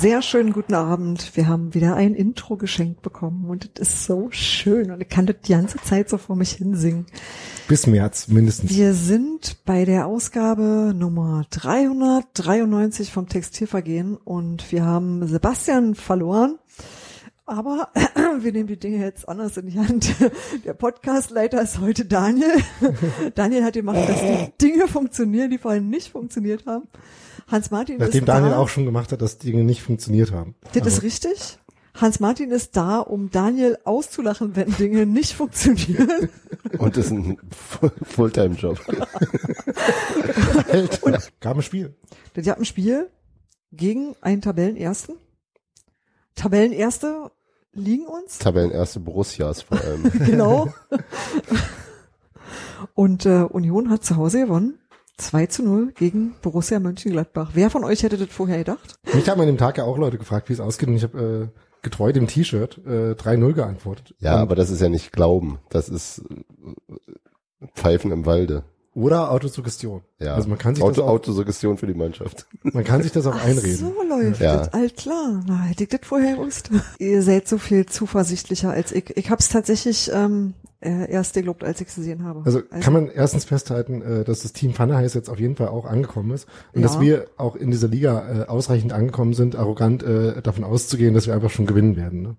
Sehr schönen guten Abend. Wir haben wieder ein Intro geschenkt bekommen und es ist so schön und ich kann das die ganze Zeit so vor mich hinsingen. Bis März mindestens. Wir sind bei der Ausgabe Nummer 393 vom Textilvergehen und wir haben Sebastian verloren. Aber wir nehmen die Dinge jetzt anders in die Hand. Der Podcastleiter ist heute Daniel. Daniel hat gemacht, dass die Dinge funktionieren, die vorhin nicht funktioniert haben. Hans Martin Nachdem ist Daniel da. auch schon gemacht hat, dass Dinge nicht funktioniert haben. Das ist Aber richtig. Hans Martin ist da, um Daniel auszulachen, wenn Dinge nicht funktionieren. Und das ist ein Full- Fulltime-Job. Alter, gab ein Spiel. Die hatten ein Spiel gegen einen Tabellenersten. Tabellenerste liegen uns. Tabellenerste Borussias vor allem. genau. Und äh, Union hat zu Hause gewonnen. 2 zu 0 gegen Borussia Mönchengladbach. Wer von euch hätte das vorher gedacht? Mich haben an dem Tag ja auch Leute gefragt, wie es ausgeht und ich habe äh, getreu dem T-Shirt äh, 3-0 geantwortet. Ja, Und- aber das ist ja nicht Glauben. Das ist äh, Pfeifen im Walde. Oder Autosuggestion. Ja. Also man kann sich Auto, das auch, Autosuggestion für die Mannschaft. man kann sich das auch Ach, einreden. so läuft Ja. das. Alt klar. Na, hätte ich das vorher gewusst. Ihr seid so viel zuversichtlicher als ich. Ich habe es tatsächlich ähm, äh, erst geglaubt, als ich es gesehen habe. Also kann man erstens festhalten, äh, dass das Team Pfanne heiß jetzt auf jeden Fall auch angekommen ist und Ja. dass wir auch in dieser Liga äh, ausreichend angekommen sind, arrogant äh, davon auszugehen, dass wir einfach schon gewinnen werden. Ne?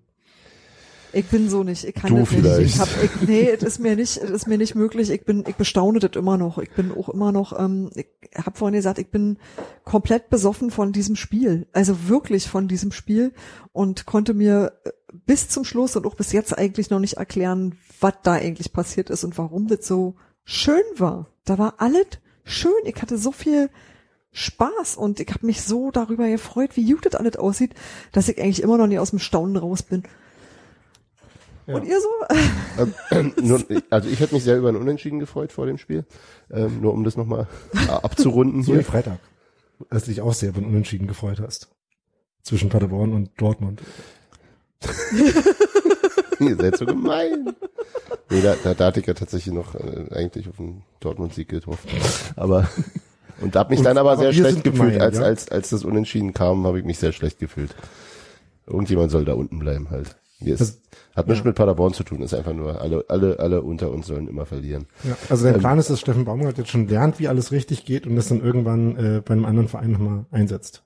Ich bin so nicht. Ich kann Du das nicht. vielleicht. Ich hab, ich, nee, es ist mir nicht, es ist mir nicht möglich. Ich bin, ich bestaune das immer noch. Ich bin auch immer noch. Ähm, ich habe vorhin gesagt, ich bin komplett besoffen von diesem Spiel. Also wirklich von diesem Spiel und konnte mir äh, bis zum Schluss und auch bis jetzt eigentlich noch nicht erklären, was da eigentlich passiert ist und warum das so schön war. Da war alles schön. Ich hatte so viel Spaß und ich habe mich so darüber gefreut, wie gut das alles aussieht, dass ich eigentlich immer noch nie aus dem Staunen raus bin. Ja. Und ihr so? Ähm, nur, also ich hätte mich sehr über ein Unentschieden gefreut vor dem Spiel. Ähm, nur um das nochmal abzurunden So wie hier. Freitag. Dass du dich auch sehr über den Unentschieden gefreut hast. Zwischen Paderborn und Dortmund. Ihr seid so gemein. Nee, da, da, da hatte ich ja tatsächlich noch äh, eigentlich auf einen Dortmund-Sieg getroffen. Aber und da hab mich Und- dann aber, aber sehr wir schlecht gefühlt, gemein, als, ja? als, als das Unentschieden kam, habe ich mich sehr schlecht gefühlt. Irgendjemand soll da unten bleiben halt. Mir ist, Das- hat nichts mit Paderborn zu tun, ist einfach nur, alle, alle, alle unter uns sollen immer verlieren. Ja, also der Ähm, Plan ist, dass Steffen Baumgart jetzt schon lernt, wie alles richtig geht und das dann irgendwann äh, bei einem anderen Verein nochmal einsetzt.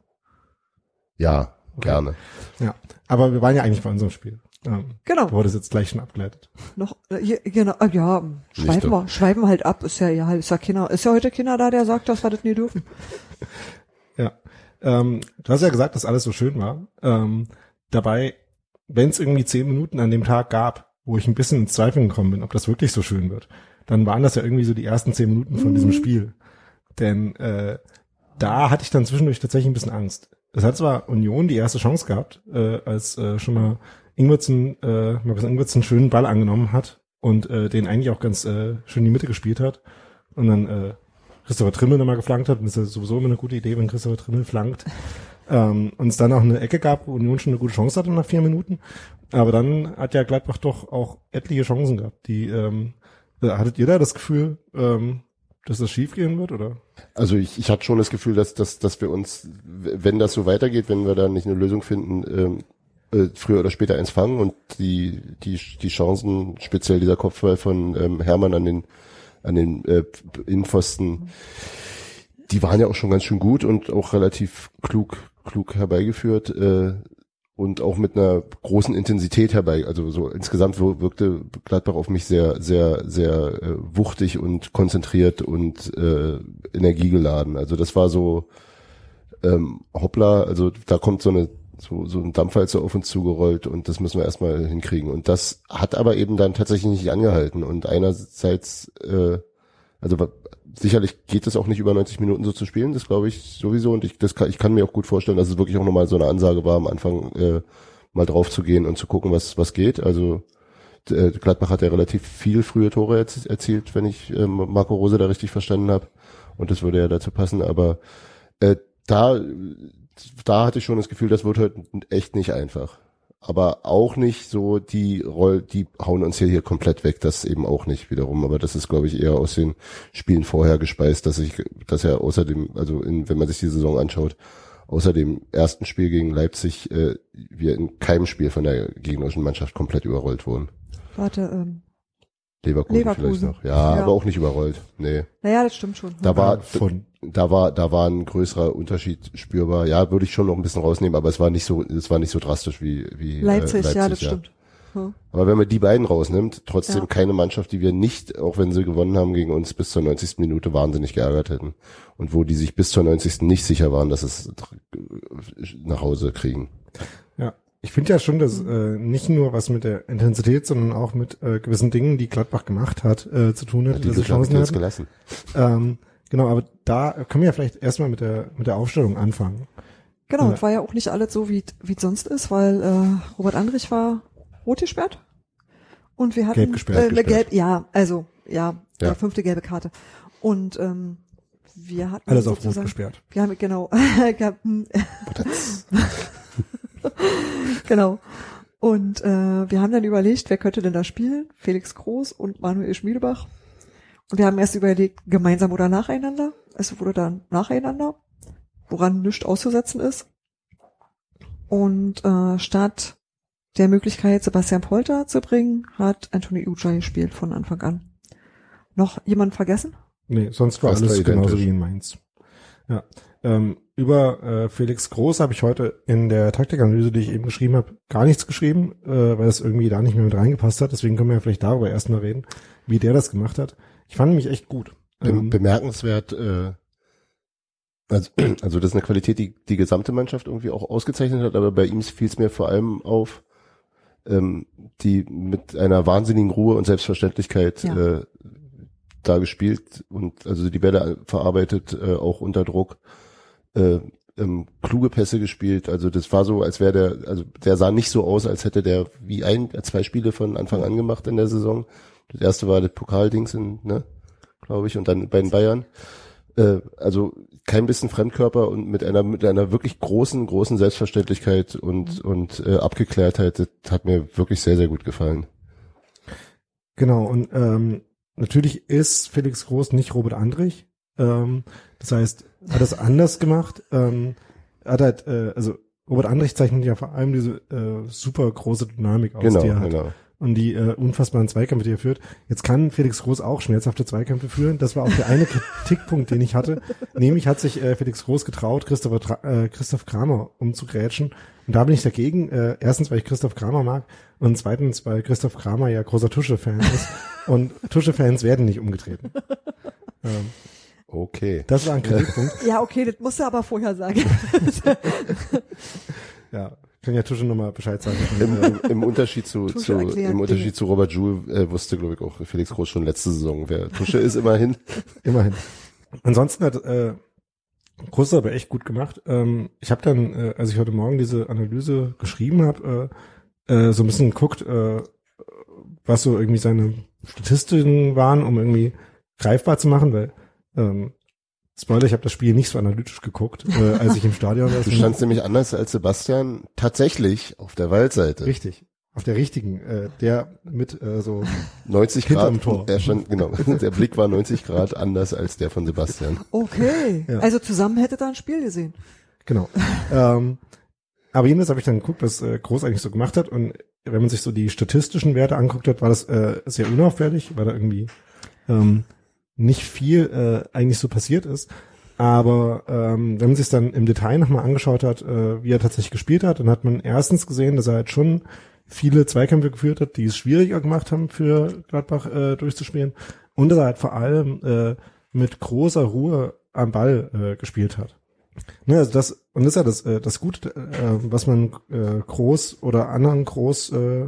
Ja, gerne. Ja, aber wir waren ja eigentlich bei unserem Spiel. Ähm, Genau. Wurde es jetzt gleich schon abgeleitet. Noch, äh, genau, äh, ja, schweifen wir, schweifen halt ab, ist ja, ja, ist ja Kinder, ist ja heute Kinder da, der sagt, dass wir das nie dürfen. Ja. Ähm, du hast ja gesagt, dass alles so schön war. Ähm, dabei, wenn es irgendwie zehn Minuten an dem Tag gab, wo ich ein bisschen ins Zweifeln gekommen bin, ob das wirklich so schön wird, dann waren das ja irgendwie so die ersten zehn Minuten von diesem Spiel. Denn äh, da hatte ich dann zwischendurch tatsächlich ein bisschen Angst. Es hat zwar Union die erste Chance gehabt, äh, als äh, schon mal Ingwertsen, äh, Markus Ingwertsen einen schönen Ball angenommen hat und äh, den eigentlich auch ganz äh, schön in die Mitte gespielt hat. Und dann äh, Christopher Trimmel nochmal geflankt hat. Und das ist ja sowieso immer eine gute Idee, wenn Christopher Trimmel flankt. Ähm, und es dann auch eine Ecke gab, wo Union schon eine gute Chance hatte nach vier Minuten. Aber dann hat ja Gladbach doch auch etliche Chancen gehabt. Die ähm, äh, hattet ihr da das Gefühl, ähm, dass das schief gehen wird, oder? Also ich, ich hatte schon das Gefühl, dass, dass, dass wir uns, wenn das so weitergeht, wenn wir da nicht eine Lösung finden, ähm, äh, früher oder später eins fangen und die, die, die Chancen, speziell dieser Kopfball von ähm, Hermann an den, an den äh, Innenpfosten, die waren ja auch schon ganz schön gut und auch relativ klug, klug herbeigeführt äh, und auch mit einer großen Intensität herbei. Also so insgesamt wir- wirkte Gladbach auf mich sehr, sehr, sehr äh, wuchtig und konzentriert und äh, energiegeladen. Also das war so ähm, hoppla, also da kommt so eine so, so ein Dampfer jetzt so auf uns zugerollt und das müssen wir erstmal hinkriegen. Und das hat aber eben dann tatsächlich nicht angehalten. Und einerseits, äh, also sicherlich geht es auch nicht über 90 Minuten so zu spielen, das glaube ich sowieso. Und ich, das kann, ich kann mir auch gut vorstellen, dass es wirklich auch nochmal so eine Ansage war, am Anfang äh, mal drauf zu gehen und zu gucken, was, was geht. Also äh, Gladbach hat ja relativ viel frühe Tore erz- erzielt, wenn ich äh, Marco Rose da richtig verstanden habe. Und das würde ja dazu passen. Aber äh, da, da hatte ich schon das Gefühl, das wird heute echt nicht einfach. Aber auch nicht so, die Roll, die hauen uns hier, hier komplett weg, das eben auch nicht wiederum. Aber das ist, glaube ich, eher aus den Spielen vorher gespeist, dass ich, dass er außerdem, also in, wenn man sich die Saison anschaut, außer dem ersten Spiel gegen Leipzig äh, wir in keinem Spiel von der gegnerischen Mannschaft komplett überrollt wurden. Warte, ähm, Leverkusen, Leverkusen. vielleicht noch. Ja, Ja. aber auch nicht überrollt. Nee. naja, das stimmt schon. Da war, von da war, da war ein größerer Unterschied spürbar. Ja, würde ich schon noch ein bisschen rausnehmen, aber es war nicht so, es war nicht so drastisch wie, wie Leipzig, äh, ja, das stimmt. Ja. Aber wenn man die beiden rausnimmt, trotzdem Ja. keine Mannschaft, die wir nicht, auch wenn sie gewonnen haben gegen uns, bis zur 90. Minute wahnsinnig geärgert hätten. Und wo die sich bis zur 90. nicht sicher waren, dass es nach Hause kriegen. Ja, ich finde ja schon, dass äh, nicht nur was mit der Intensität, sondern auch mit äh, gewissen Dingen, die Gladbach gemacht hat, äh, zu tun hat, Hat dass diese sie Chancen jetzt hatten. gelassen. Ähm, genau, aber da können wir ja vielleicht erstmal mit der mit der Aufstellung anfangen. Genau, Ja. und war ja auch nicht alles so, wie wie es sonst ist, weil äh, Robert Andrich war rot gesperrt und wir hatten Gelb gesperrt, äh, gesperrt. gelb, ja, also ja, Ja. äh, fünfte gelbe Karte und ähm, wir hatten Alles auf Rot gesperrt. Wir haben genau, genau. Und äh, wir haben dann überlegt, wer könnte denn da spielen? Felix Groß und Manuel Schmiedebach. Und wir haben erst überlegt, gemeinsam oder nacheinander. Es wurde dann nacheinander, woran nichts auszusetzen ist. Und äh, statt der Möglichkeit, Sebastian Polter zu bringen, hat Anthony Uja gespielt von Anfang an. Noch jemand vergessen? Nee, sonst war Fast alles war genauso identisch. wie in Mainz. Ja. Ähm, über äh, Felix Groß habe ich heute in der Taktikanalyse, die ich eben geschrieben habe, gar nichts geschrieben, äh, weil es irgendwie da nicht mehr mit reingepasst hat. Deswegen können wir ja vielleicht darüber erstmal reden, wie der das gemacht hat. Ich fand mich echt gut. Ähm, bemerkenswert, äh, also, also das ist eine Qualität, die die gesamte Mannschaft irgendwie auch ausgezeichnet hat, aber bei ihm fiel es mir vor allem auf, ähm, die mit einer wahnsinnigen Ruhe und Selbstverständlichkeit Ja. äh, da gespielt und also die Bälle verarbeitet, äh, auch unter Druck, äh, ähm, kluge Pässe gespielt. Also das war so, als wäre der, also der sah nicht so aus, als hätte der wie ein, zwei Spiele von Anfang an gemacht in der Saison. Das erste war das Pokaldings in, ne, glaube ich, und dann bei den Bayern. Äh, also kein bisschen Fremdkörper und mit einer mit einer wirklich großen großen Selbstverständlichkeit und und äh, Abgeklärtheit. Das hat mir wirklich sehr sehr gut gefallen. Genau, und ähm, natürlich ist Felix Groß nicht Robert Andrich. Ähm, das heißt, hat das anders gemacht. Ähm, hat halt, äh, also Robert Andrich zeichnet ja vor allem diese äh, super große Dynamik aus, Genau, die er hat. genau. Und die äh, unfassbaren Zweikämpfe, die er führt. Jetzt kann Felix Groß auch schmerzhafte Zweikämpfe führen. Das war auch der eine Kritikpunkt, den ich hatte. Nämlich hat sich äh, Felix Groß getraut, Christopher Tra äh, Christoph Kramer umzugrätschen. Und da bin ich dagegen. Äh, erstens, weil ich Christoph Kramer mag. Und zweitens, weil Christoph Kramer ja großer Tusche-Fan ist. Und Tusche-Fans werden nicht umgetreten. Ähm, Okay. das war ein Kritikpunkt. Ja, okay, das musst du aber vorher sagen. Ja, kann ja Tusche nochmal Bescheid sagen. Im, im, Unterschied zu, Tusche zu erklärt im Unterschied Dinge. zu Robert Joule äh, wusste glaube ich auch Felix Groß schon letzte Saison, wer Tusche ist immerhin. Immerhin. Ansonsten hat äh, Groß aber echt gut gemacht. Ähm, ich habe dann, äh, als ich heute Morgen diese Analyse geschrieben habe, äh, äh, so ein bisschen geguckt, äh, was so irgendwie seine Statistiken waren, um irgendwie greifbar zu machen, weil ähm, Spoiler, ich habe das Spiel nicht so analytisch geguckt, äh, als ich im Stadion war. Du standst nämlich anders als Sebastian tatsächlich auf der Waldseite. Richtig. Auf der richtigen, äh, der mit äh, so 90 Hinterm Grad. Tor. Er stand, genau. Der Blick war 90 Grad anders als der von Sebastian. Okay. Ja. Also zusammen hättet ihr ein Spiel gesehen. Genau. ähm, aber jedenfalls habe ich dann geguckt, was äh, Groß eigentlich so gemacht hat. Und wenn man sich so die statistischen Werte anguckt hat, war das äh, sehr unauffällig, weil da irgendwie ähm, nicht viel äh, eigentlich so passiert ist. Aber ähm, wenn man sich dann im Detail nochmal angeschaut hat, äh, wie er tatsächlich gespielt hat, dann hat man erstens gesehen, dass er halt schon viele Zweikämpfe geführt hat, die es schwieriger gemacht haben für Gladbach äh, durchzuspielen. Und dass er halt vor allem äh, mit großer Ruhe am Ball äh, gespielt hat. Ne, also das, und das ist ja das, äh, das Gute, äh, was man äh, groß oder anderen groß, äh,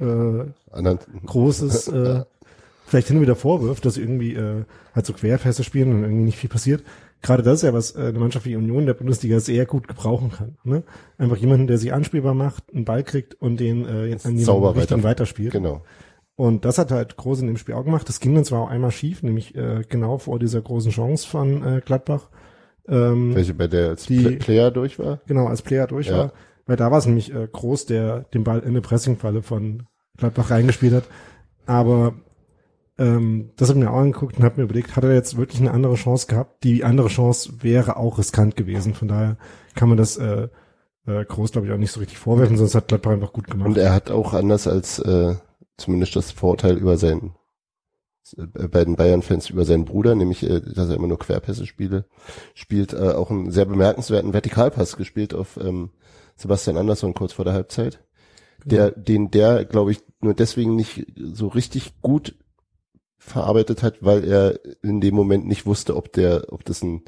äh, Anderen, großes, äh, vielleicht hin und wieder vorwirft, dass sie irgendwie äh, halt so Querpässe spielen und irgendwie nicht viel passiert. Gerade das ist ja, was äh, eine Mannschaft wie Union der Bundesliga sehr gut gebrauchen kann. Ne? Einfach jemanden, der sie anspielbar macht, einen Ball kriegt und den äh, jetzt an jemanden Richtung weiter- weiterspielt. genau. Und das hat halt Groß in dem Spiel auch gemacht. Das ging dann zwar auch einmal schief, nämlich äh, genau vor dieser großen Chance von äh, Gladbach. Ähm, Welche bei der als Die- Pla- Player durch war? genau, als Player durch Ja. war. Weil da war es nämlich äh, Groß, der den Ball in eine Pressingfalle von Gladbach reingespielt hat. Aber ähm, das habe ich mir auch angeguckt und habe mir überlegt, hat er jetzt wirklich eine andere Chance gehabt? Die andere Chance wäre auch riskant gewesen. Von daher kann man das äh, äh, Groß, glaube ich, auch nicht so richtig vorwerfen, sonst hat Gladbach einfach gut gemacht. Und er hat auch anders als äh, zumindest das Vorteil über seinen äh, bei den Bayern-Fans über seinen Bruder, nämlich äh, dass er immer nur Querpässe spiele, spielt äh, auch einen sehr bemerkenswerten Vertikalpass gespielt auf ähm, Sebastian Andersson kurz vor der Halbzeit. Der, den der, glaube ich, nur deswegen nicht so richtig gut verarbeitet hat, weil er in dem Moment nicht wusste, ob der, ob das ein,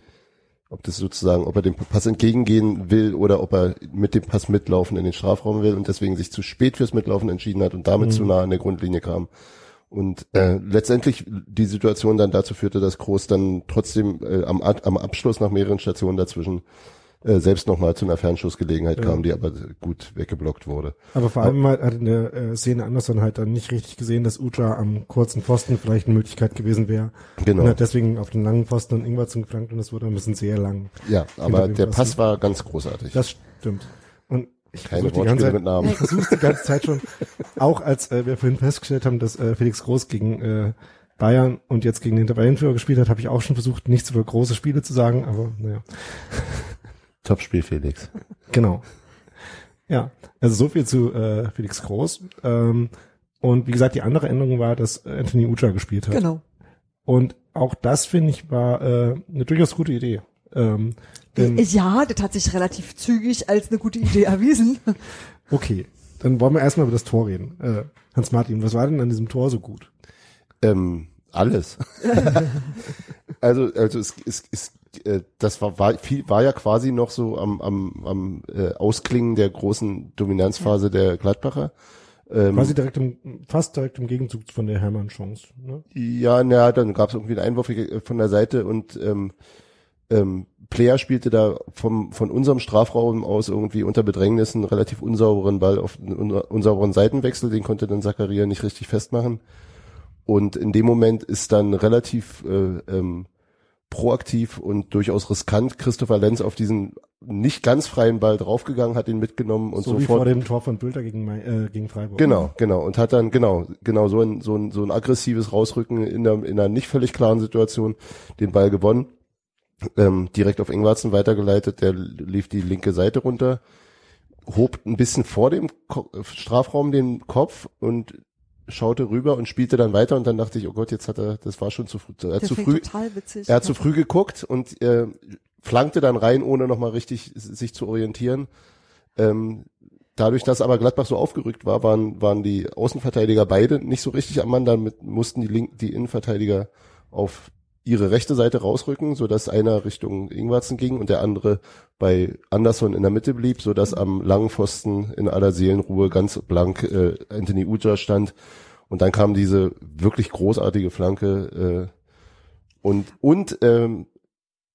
ob das sozusagen, ob er dem Pass entgegengehen will oder ob er mit dem Pass mitlaufen in den Strafraum will und deswegen sich zu spät fürs Mitlaufen entschieden hat und damit Mhm. zu nah an der Grundlinie kam. Und äh, letztendlich die Situation dann dazu führte, dass Groß dann trotzdem äh, am, am Abschluss nach mehreren Stationen dazwischen äh, selbst nochmal zu einer Fernschussgelegenheit Ja. kam, die aber gut weggeblockt wurde. Aber vor allem hat in der äh, Szene Anderson halt dann nicht richtig gesehen, dass Uja am kurzen Pfosten vielleicht eine Möglichkeit gewesen wäre. Genau. Und hat deswegen auf den langen Pfosten und Ingwertsen geflankt und das wurde ein bisschen sehr lang. Ja, aber der Pass. Pass war ganz großartig. Das stimmt. Und ich Keine die ganze Zeit, mit Namen. ich versuche die ganze Zeit schon, auch als äh, wir vorhin festgestellt haben, dass äh, Felix Groß gegen äh, Bayern und jetzt gegen den Tabellenführer gespielt hat, habe ich auch schon versucht, nichts über große Spiele zu sagen, aber naja, Topspiel, Felix. genau. Ja, also so viel zu äh, Felix Groß. Ähm, und wie gesagt, die andere Änderung war, dass Anthony Uja gespielt hat. Genau. Und auch das, finde ich, war äh, eine durchaus gute Idee. Ähm, denn, Ja, das hat sich relativ zügig als eine gute Idee erwiesen. okay, dann wollen wir erstmal über das Tor reden. Äh, Hans-Martin, was war denn an diesem Tor so gut? Ähm, alles. also, also es, es, es das war, war, viel, war ja quasi noch so am, am, am äh, Ausklingen der großen Dominanzphase der Gladbacher. Ähm, Quasi direkt im, fast direkt im Gegenzug von der Hermann-Chance. Ne? Ja, na, dann gab es irgendwie einen Einwurf äh, von der Seite und ähm, ähm, Player spielte da vom, von unserem Strafraum aus irgendwie unter Bedrängnis einen relativ unsauberen Ball auf einen un- unsauberen Seitenwechsel, den konnte dann Zakaria nicht richtig festmachen. Und in dem Moment ist dann relativ äh, ähm, proaktiv und durchaus riskant Christopher Lenz auf diesen nicht ganz freien Ball draufgegangen, hat ihn mitgenommen und so wie sofort vor dem Tor von Bülter gegen, äh, gegen Freiburg. Genau, genau. Und hat dann, genau, genau so ein, so ein, so ein aggressives Rausrücken in einer, in einer nicht völlig klaren Situation den Ball gewonnen. Ähm, direkt auf Ingwarzen weitergeleitet, der lief die linke Seite runter, hob ein bisschen vor dem Ko Strafraum den Kopf und schaute rüber und spielte dann weiter und dann dachte ich, oh Gott, jetzt hat er, das war schon zu, früh- er hat Das zu früh, er hat zu früh geguckt und äh, flankte dann rein, ohne nochmal richtig sich zu orientieren. Ähm, dadurch, dass aber Gladbach so aufgerückt war, waren, waren die Außenverteidiger beide nicht so richtig am Mann. Damit mussten die, Link die Innenverteidiger auf ihre rechte Seite rausrücken, so dass einer Richtung Ingwarzen ging und der andere bei Anderson in der Mitte blieb, so dass am langen Pfosten in aller Seelenruhe ganz blank äh, Anthony Uja stand. Und dann kam diese wirklich großartige Flanke äh, und und ähm,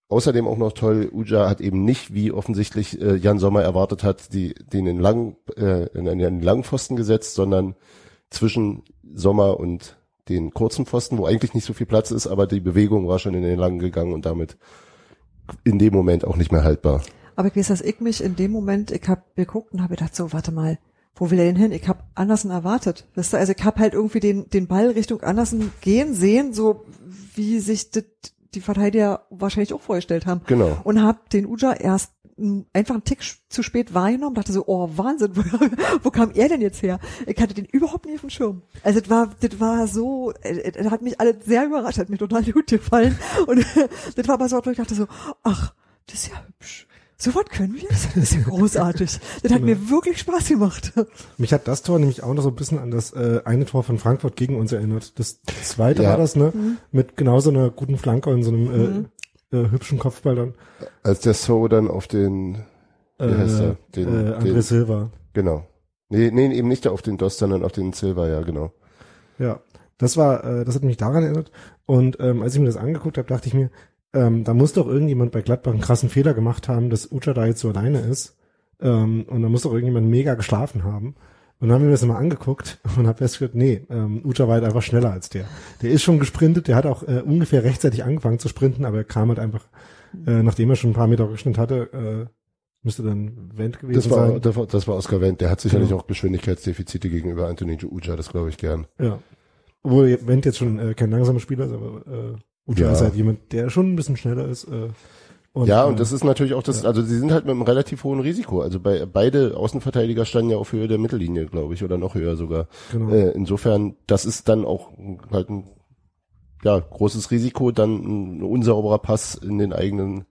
außerdem auch noch toll, Uja hat eben nicht, wie offensichtlich äh, Jan Sommer erwartet hat, die, den in langen, äh, in einen langen Pfosten gesetzt, sondern zwischen Sommer und den kurzen Pfosten, wo eigentlich nicht so viel Platz ist, aber die Bewegung war schon in den langen gegangen und damit in dem Moment auch nicht mehr haltbar. Aber ich weiß, dass ich mich in dem Moment, ich hab geguckt und habe gedacht, so, warte mal, wo will er denn hin? Ich hab Andersen erwartet. Weißt du, also ich hab halt irgendwie den, den Ball Richtung Andersen gehen sehen, so wie sich das die Verteidiger wahrscheinlich auch vorgestellt haben. Genau. Und hab den Uja erst einfach einen Tick zu spät wahrgenommen, dachte so, oh Wahnsinn, wo, wo kam er denn jetzt her? Ich hatte den überhaupt nicht auf dem Schirm. Also das war, das war so, äh, das hat mich alles sehr überrascht, hat mir total gut gefallen. Und das war aber so, wo ich dachte so, ach, das ist ja hübsch. So was können wir? Das ist ja großartig. Das hat mir wirklich Spaß gemacht. Mich hat das Tor nämlich auch noch so ein bisschen an das äh, eine Tor von Frankfurt gegen uns erinnert. Das zweite Ja. war das, ne? Mhm. Mit genau so einer guten Flanke und so einem äh, äh, hübschen Kopfball dann. Als der So dann auf den, wie heißt er? Den, äh, André den, Silva. genau. Nee, nee, eben nicht auf den Dost, sondern auf den Silver, ja, genau. Ja, das war, äh, das hat mich daran erinnert. Und ähm, als ich mir das angeguckt habe, dachte ich mir, ähm, da muss doch irgendjemand bei Gladbach einen krassen Fehler gemacht haben, dass Ucha da jetzt so alleine ist. Ähm, und da muss doch irgendjemand mega geschlafen haben. Und dann haben wir das mal angeguckt und habe festgestellt, nee, ähm, Ucha war halt einfach schneller als der. Der ist schon gesprintet, der hat auch äh, ungefähr rechtzeitig angefangen zu sprinten, aber er kam halt einfach, äh, nachdem er schon ein paar Meter Rückschnitt hatte, äh, müsste dann Wendt gewesen Das war, sein. das war, das war Oscar Wendt. Der hat sicherlich Genau. auch Geschwindigkeitsdefizite gegenüber Anthony Uja, das glaube ich gern. Ja. obwohl Wendt jetzt schon äh, kein langsamer Spieler ist, aber äh, Uja Ja. ist halt jemand, der schon ein bisschen schneller ist. Äh, und, ja, äh, und das ist natürlich auch das, also sie sind halt mit einem relativ hohen Risiko. Also bei beide Außenverteidiger standen ja auf Höhe der Mittellinie, glaube ich, oder noch höher sogar. Genau. Äh, insofern, das ist dann auch halt ein ja, großes Risiko, dann ein unsauberer Pass in den eigenen,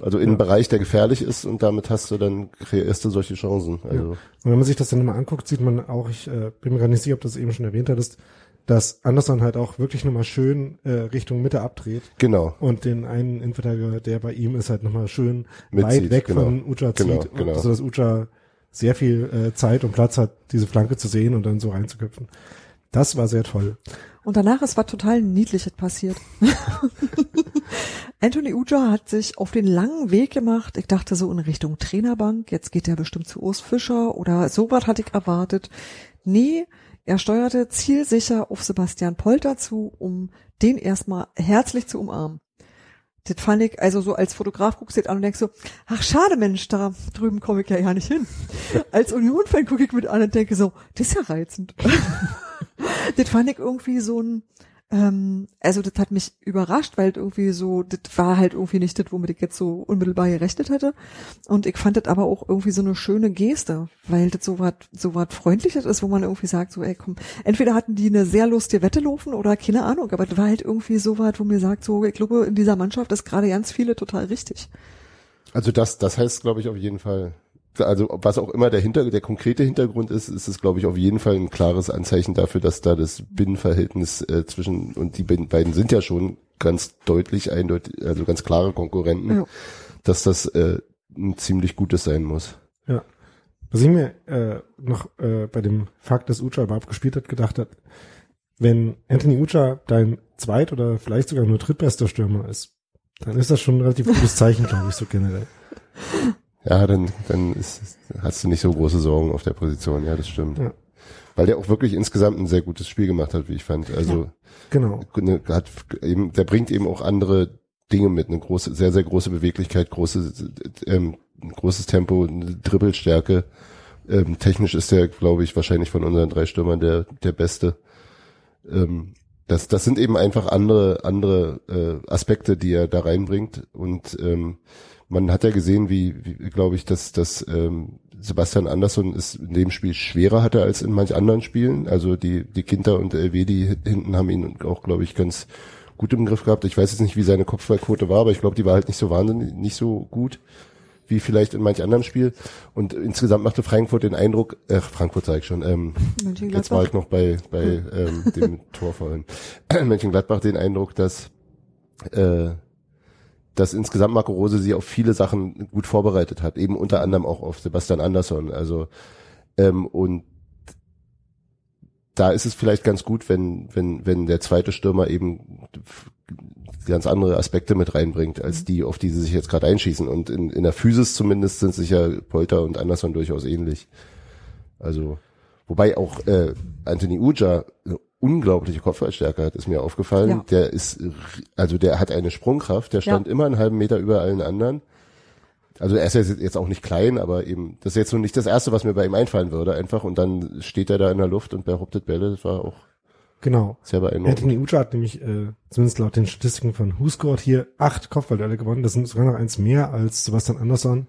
also in den Bereich, der gefährlich ist und damit hast du dann kreierst du solche Chancen. Also Und wenn man sich das dann mal anguckt, sieht man auch, ich äh, bin mir gar nicht sicher, ob du das eben schon erwähnt hattest, dass Anderson halt auch wirklich nochmal schön äh, Richtung Mitte abdreht genau. und den einen Innenverteidiger, der bei ihm ist, halt nochmal schön Mitzieht, weit weg genau. von Uja zieht, Genau, genau. so dass Uja sehr viel äh, Zeit und Platz hat, diese Flanke zu sehen und dann so reinzuköpfen. Das war sehr toll. Und danach ist was total Niedliches passiert. Anthony Uja hat sich auf den langen Weg gemacht. Ich dachte so in Richtung Trainerbank. Jetzt geht er bestimmt zu Urs Fischer oder sowas hatte ich erwartet. Nee, er steuerte zielsicher auf Sebastian Polter zu, um den erstmal herzlich zu umarmen. Das fand ich, also so als Fotograf guckst du das an und denkst so, ach schade Mensch, da drüben komme ich ja ja nicht hin. Als Union-Fan gucke ich mit an und denke so, das ist ja reizend. das fand ich irgendwie so ein, ähm, also das hat mich überrascht, weil irgendwie so, das war halt irgendwie nicht das, womit ich jetzt so unmittelbar gerechnet hätte. Und ich fand das aber auch irgendwie so eine schöne Geste, weil das so was, so was Freundliches ist, wo man irgendwie sagt, so, ey, komm, entweder hatten die eine sehr lustige Wette laufen oder keine Ahnung, aber das war halt irgendwie so was, wo mir sagt, so, ich glaube, in dieser Mannschaft ist gerade ganz viele total richtig. Also das, das heißt, glaube ich, auf jeden Fall. Also was auch immer der Hinter, der konkrete Hintergrund ist, ist es, glaube ich, auf jeden Fall ein klares Anzeichen dafür, dass da das Binnenverhältnis äh, zwischen und die beiden beiden sind ja schon ganz deutlich eindeutig, also ganz klare Konkurrenten, Ja. dass das äh, ein ziemlich gutes sein muss. Ja. Was ich mir äh, noch äh, bei dem Fakt, dass Ucha überhaupt gespielt hat, gedacht hat, wenn Anthony Ucha dein zweit- oder vielleicht sogar nur drittbester Stürmer ist, dann ist das schon ein relativ gutes Zeichen, glaube ich, so generell. Ja, dann, dann ist, hast du nicht so große Sorgen auf der Position. Ja, das stimmt. Ja. Weil der auch wirklich insgesamt ein sehr gutes Spiel gemacht hat, wie ich fand. Also Genau. ne, hat eben, der bringt eben auch andere Dinge mit, eine große, sehr, sehr große Beweglichkeit, große, ähm, großes Tempo, eine Dribbelstärke. Ähm, technisch ist der, glaube ich, wahrscheinlich von unseren drei Stürmern der, der beste. Ähm, das, das sind eben einfach andere, andere äh, Aspekte, die er da reinbringt. Und ähm, man hat ja gesehen, wie, wie glaube ich, dass, dass ähm, Sebastian Andersson es in dem Spiel schwerer hatte als in manch anderen Spielen. Also die, die Kinder und Elvedi hinten haben ihn auch, glaube ich, ganz gut im Griff gehabt. Ich weiß jetzt nicht, wie seine Kopfballquote war, aber ich glaube, die war halt nicht so wahnsinnig, nicht so gut wie vielleicht in manch anderem Spiel. Und insgesamt machte Frankfurt den Eindruck, äh, Frankfurt sage ich schon, ähm, jetzt war ich noch bei, bei ähm, dem Tor vorhin. Mönchengladbach den Eindruck, dass äh, dass insgesamt Marco Rose sie auf viele Sachen gut vorbereitet hat, eben unter anderem auch auf Sebastian Andersson. Also ähm, und da ist es vielleicht ganz gut, wenn wenn wenn der zweite Stürmer eben ganz andere Aspekte mit reinbringt, als die, auf die sie sich jetzt gerade einschießen. Und in, in der Physis zumindest sind sich ja Polter und Andersson durchaus ähnlich. Also, wobei auch äh, Anthony Uja eine unglaubliche Kopfballstärke hat, ist mir aufgefallen. Ja. Der ist, also der hat eine Sprungkraft, der stand Ja. immer einen halben Meter über allen anderen. Also er ist jetzt auch nicht klein, aber eben, das ist jetzt so nicht das Erste, was mir bei ihm einfallen würde, einfach. Und dann steht er da in der Luft und behauptet Bälle, das war auch Genau. sehr beeindruckend. Anthony Ucha hat nämlich, äh, zumindest laut den Statistiken von WhoScored hier acht Kopfballduelle gewonnen. Das sind sogar noch eins mehr als Sebastian Andersson.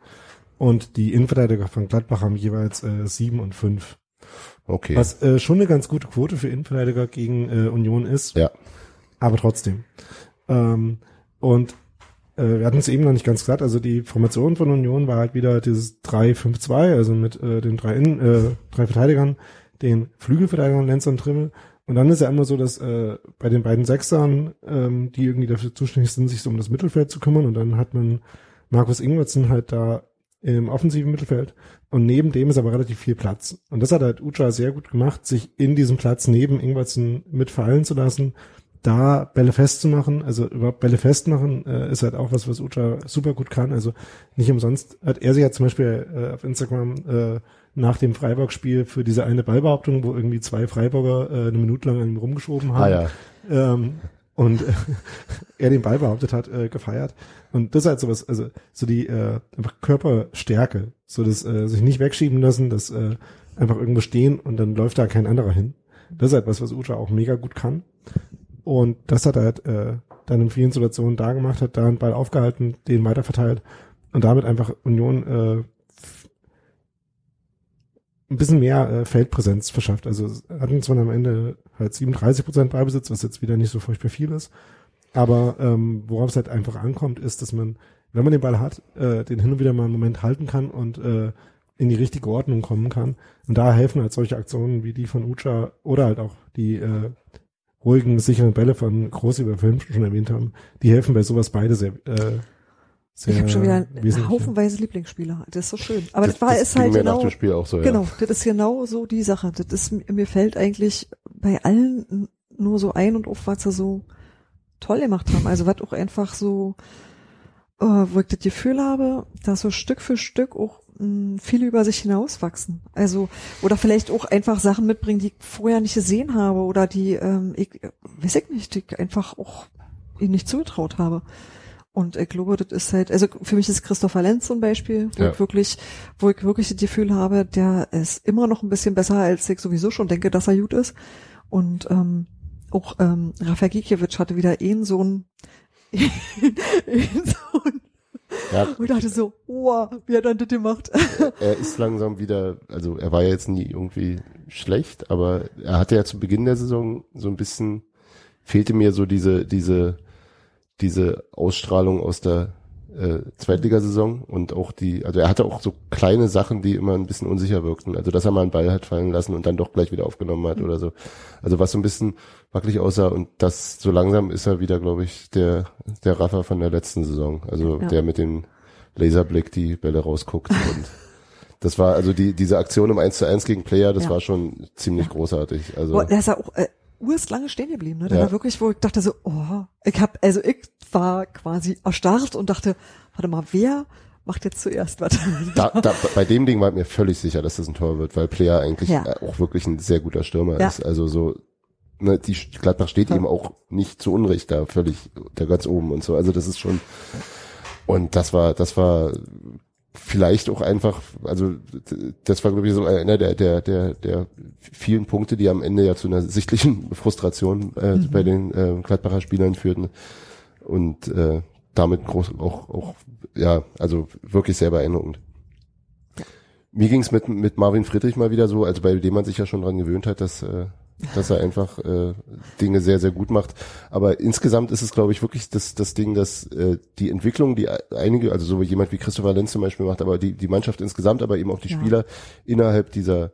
Und die Innenverteidiger von Gladbach haben jeweils äh, sieben und fünf. Okay. Was äh, schon eine ganz gute Quote für Innenverteidiger gegen äh, Union ist. Ja. aber trotzdem. Ähm, und äh, wir hatten es eben noch nicht ganz gesagt, also die Formation von Union war halt wieder dieses 3-5-2, also mit äh, den drei, Innen, äh, drei Verteidigern, den Flügelverteidigern Lenz und Trimmel. Und dann ist ja immer so, dass äh, bei den beiden Sechsern, ähm, die irgendwie dafür zuständig sind, sich so um das Mittelfeld zu kümmern. Und dann hat man Markus Ingwertsen halt da im offensiven Mittelfeld. Und neben dem ist aber relativ viel Platz. Und das hat halt Ucha sehr gut gemacht, sich in diesem Platz neben Ingwertsen mitfallen zu lassen, da Bälle festzumachen, also überhaupt Bälle festmachen, äh, ist halt auch was, was Ucha super gut kann. Also nicht umsonst hat er sich ja zum Beispiel äh, auf Instagram äh, nach dem Freiburg-Spiel für diese eine Ballbehauptung, wo irgendwie zwei Freiburger äh, eine Minute lang an ihm rumgeschoben haben, Ah ja. ähm, und äh, er den Ball behauptet hat, äh, gefeiert. Und das ist halt sowas, also so die äh, einfach Körperstärke, so das äh, sich nicht wegschieben lassen, das äh, einfach irgendwo stehen und dann läuft da kein anderer hin. Das ist halt was, was Ucha auch mega gut kann. Und das hat er halt äh, dann in vielen Situationen da gemacht, hat da einen Ball aufgehalten, den weiterverteilt und damit einfach Union äh, ein bisschen mehr äh, Feldpräsenz verschafft. Also hatten zwar am Ende halt 37 Prozent Ballbesitz, was jetzt wieder nicht so furchtbar viel ist, aber ähm, worauf es halt einfach ankommt, ist, dass man, wenn man den Ball hat, äh, den hin und wieder mal einen Moment halten kann und äh, in die richtige Ordnung kommen kann. Und da helfen halt solche Aktionen wie die von Ucha oder halt auch die äh, ruhigen, sicheren Bälle von Groß, wir vorhin schon erwähnt haben, die helfen bei sowas beide sehr, äh, sehr Ich habe schon wieder einen haufenweise Lieblingsspieler. Das ist so schön. Aber das, Das- war das ist halt mir nach genau, dem Spiel auch so, ja. genau, das ist genau so die Sache. Das ist, mir fällt eigentlich bei allen nur so ein und auf, was sie so toll gemacht haben. Also was auch einfach so, äh, wo ich das Gefühl habe, dass so Stück für Stück auch mh, viele über sich hinauswachsen. Also, oder vielleicht auch einfach Sachen mitbringen, die ich vorher nicht gesehen habe oder die, ähm, ich, weiß ich nicht, die ich einfach auch ihnen nicht zugetraut habe. Und ich glaube, das ist halt, also für mich ist Christopher Lenz zum Beispiel, wo Ja. ich wirklich, wo ich wirklich das Gefühl habe, der ist immer noch ein bisschen besser, als ich sowieso schon denke, dass er gut ist. Und ähm, auch ähm, Rafael Gikiewicz hatte wieder einen so ein, so ein Ja, und dachte so, wow, wie hat er das gemacht? er ist langsam wieder, also er war ja jetzt nie irgendwie schlecht, aber er hatte ja zu Beginn der Saison so ein bisschen, fehlte mir so diese, diese, diese Ausstrahlung aus der äh, Zweitligasaison und auch die, also er hatte auch so kleine Sachen, die immer ein bisschen unsicher wirkten. Also dass er mal einen Ball hat fallen lassen und dann doch gleich wieder aufgenommen hat oder so. Also was so ein bisschen wackelig aussah und das so langsam ist er wieder, glaube ich, der der Raffer von der letzten Saison. Also Ja. der mit dem Laserblick die Bälle rausguckt und das war also die diese Aktion im 1 zu 1 gegen Player, das Ja. war schon ziemlich großartig. Also Boah, der ist ja auch äh, urst lange stehen geblieben, ne? Der Ja. war wirklich, wo ich dachte so, oh, ich hab, also ich war quasi erstarrt und dachte, warte mal, wer macht jetzt zuerst was? da, da, bei dem Ding war ich mir völlig sicher, dass das ein Tor wird, weil Player eigentlich Ja. auch wirklich ein sehr guter Stürmer Ja. ist. Also so, ne, die Gladbach steht Ja. ihm auch nicht zu Unrecht da völlig da ganz oben und so. Also das ist schon und das war, das war vielleicht auch einfach, also das war glaube ich so einer der, der, der, der vielen Punkte, die am Ende ja zu einer sichtlichen Frustration äh, Mhm. bei den äh, Gladbacher Spielern führten und äh, damit groß auch, auch ja, also wirklich sehr beeindruckend. Mir ging's mit, mit Marvin Friedrich mal wieder so, also bei dem man sich ja schon dran gewöhnt hat, dass, äh, dass er einfach äh, Dinge sehr, sehr gut macht. Aber insgesamt ist es, glaube ich, wirklich das, das Ding, dass äh, die Entwicklung, die einige, also so jemand wie Christopher Lenz zum Beispiel macht, aber die, die Mannschaft insgesamt, aber eben auch die Ja. Spieler innerhalb dieser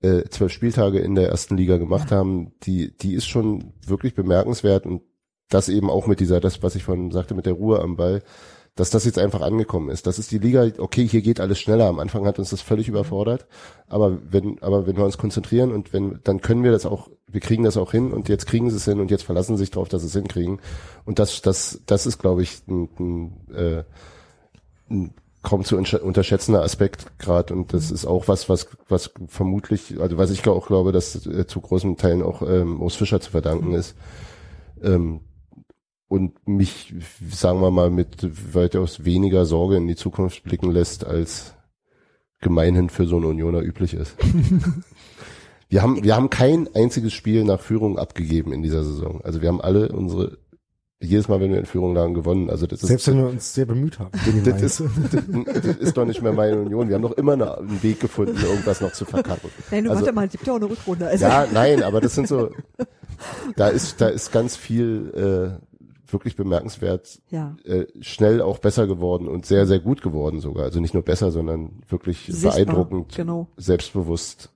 äh, zwölf Spieltage in der ersten Liga gemacht haben, die, die ist schon wirklich bemerkenswert und das eben auch mit dieser, das, was ich vorhin sagte, mit der Ruhe am Ball, dass das jetzt einfach angekommen ist. Das ist die Liga, okay, hier geht alles schneller. Am Anfang hat uns das völlig überfordert. Aber wenn, aber wenn wir uns konzentrieren und wenn, dann können wir das auch, wir kriegen das auch hin und jetzt kriegen sie es hin und jetzt verlassen sie sich darauf, dass sie es hinkriegen. Und das, das, das ist, glaube ich, ein, ein, äh, ein kaum zu untersch- unterschätzender Aspekt gerade und das ist auch was, was, was vermutlich, also was ich auch glaube, dass äh, zu großen Teilen auch ähm, aus Fischer zu verdanken ist. Ähm, und mich, sagen wir mal, mit weitaus weniger Sorge in die Zukunft blicken lässt, als gemeinhin für so einen Unioner üblich ist. wir haben, wir haben kein einziges Spiel nach Führung abgegeben in dieser Saison. Also wir haben alle unsere, jedes Mal, wenn wir in Führung lagen, gewonnen. Also das Selbst ist, wenn wir uns sehr bemüht haben. das meins. ist, das, das ist doch nicht mehr meine Union. Wir haben doch immer eine, einen Weg gefunden, irgendwas noch zu verkacken. Nein, du Also- warte mal, es gibt ja auch eine Rückrunde. Also, Ja, nein, aber das sind so, da ist, da ist ganz viel äh, wirklich bemerkenswert ja. äh, schnell auch besser geworden und sehr, sehr gut geworden sogar. Also nicht nur besser, sondern wirklich Sichtbar, beeindruckend, genau. selbstbewusst.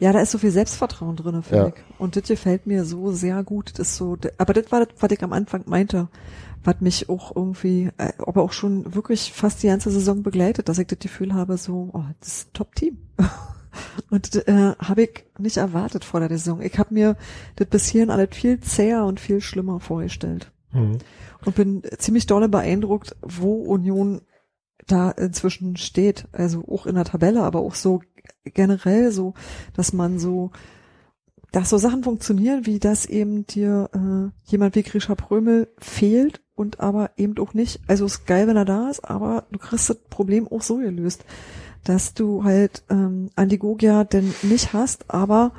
Ja, da ist so viel Selbstvertrauen drinne, finde Ja. ich. Und das gefällt mir so sehr gut. Das ist so, aber das war das, was ich am Anfang meinte, was mich auch irgendwie, äh, aber auch schon wirklich fast die ganze Saison begleitet, dass ich das Gefühl habe, so, oh, das ist ein Top-Team. Und das, äh, habe ich nicht erwartet vor der Saison. Ich habe mir das bis hierhin alles viel zäher und viel schlimmer vorgestellt. Mhm. Und bin ziemlich dolle beeindruckt, wo Union da inzwischen steht. Also auch in der Tabelle, aber auch so generell so, dass man so, dass so Sachen funktionieren, wie dass eben dir äh, jemand wie Grisha Prömel fehlt und aber eben auch nicht. Also ist geil, wenn er da ist, aber du kriegst das Problem auch so gelöst, dass du halt ähm, Andi Gogia denn nicht hast, aber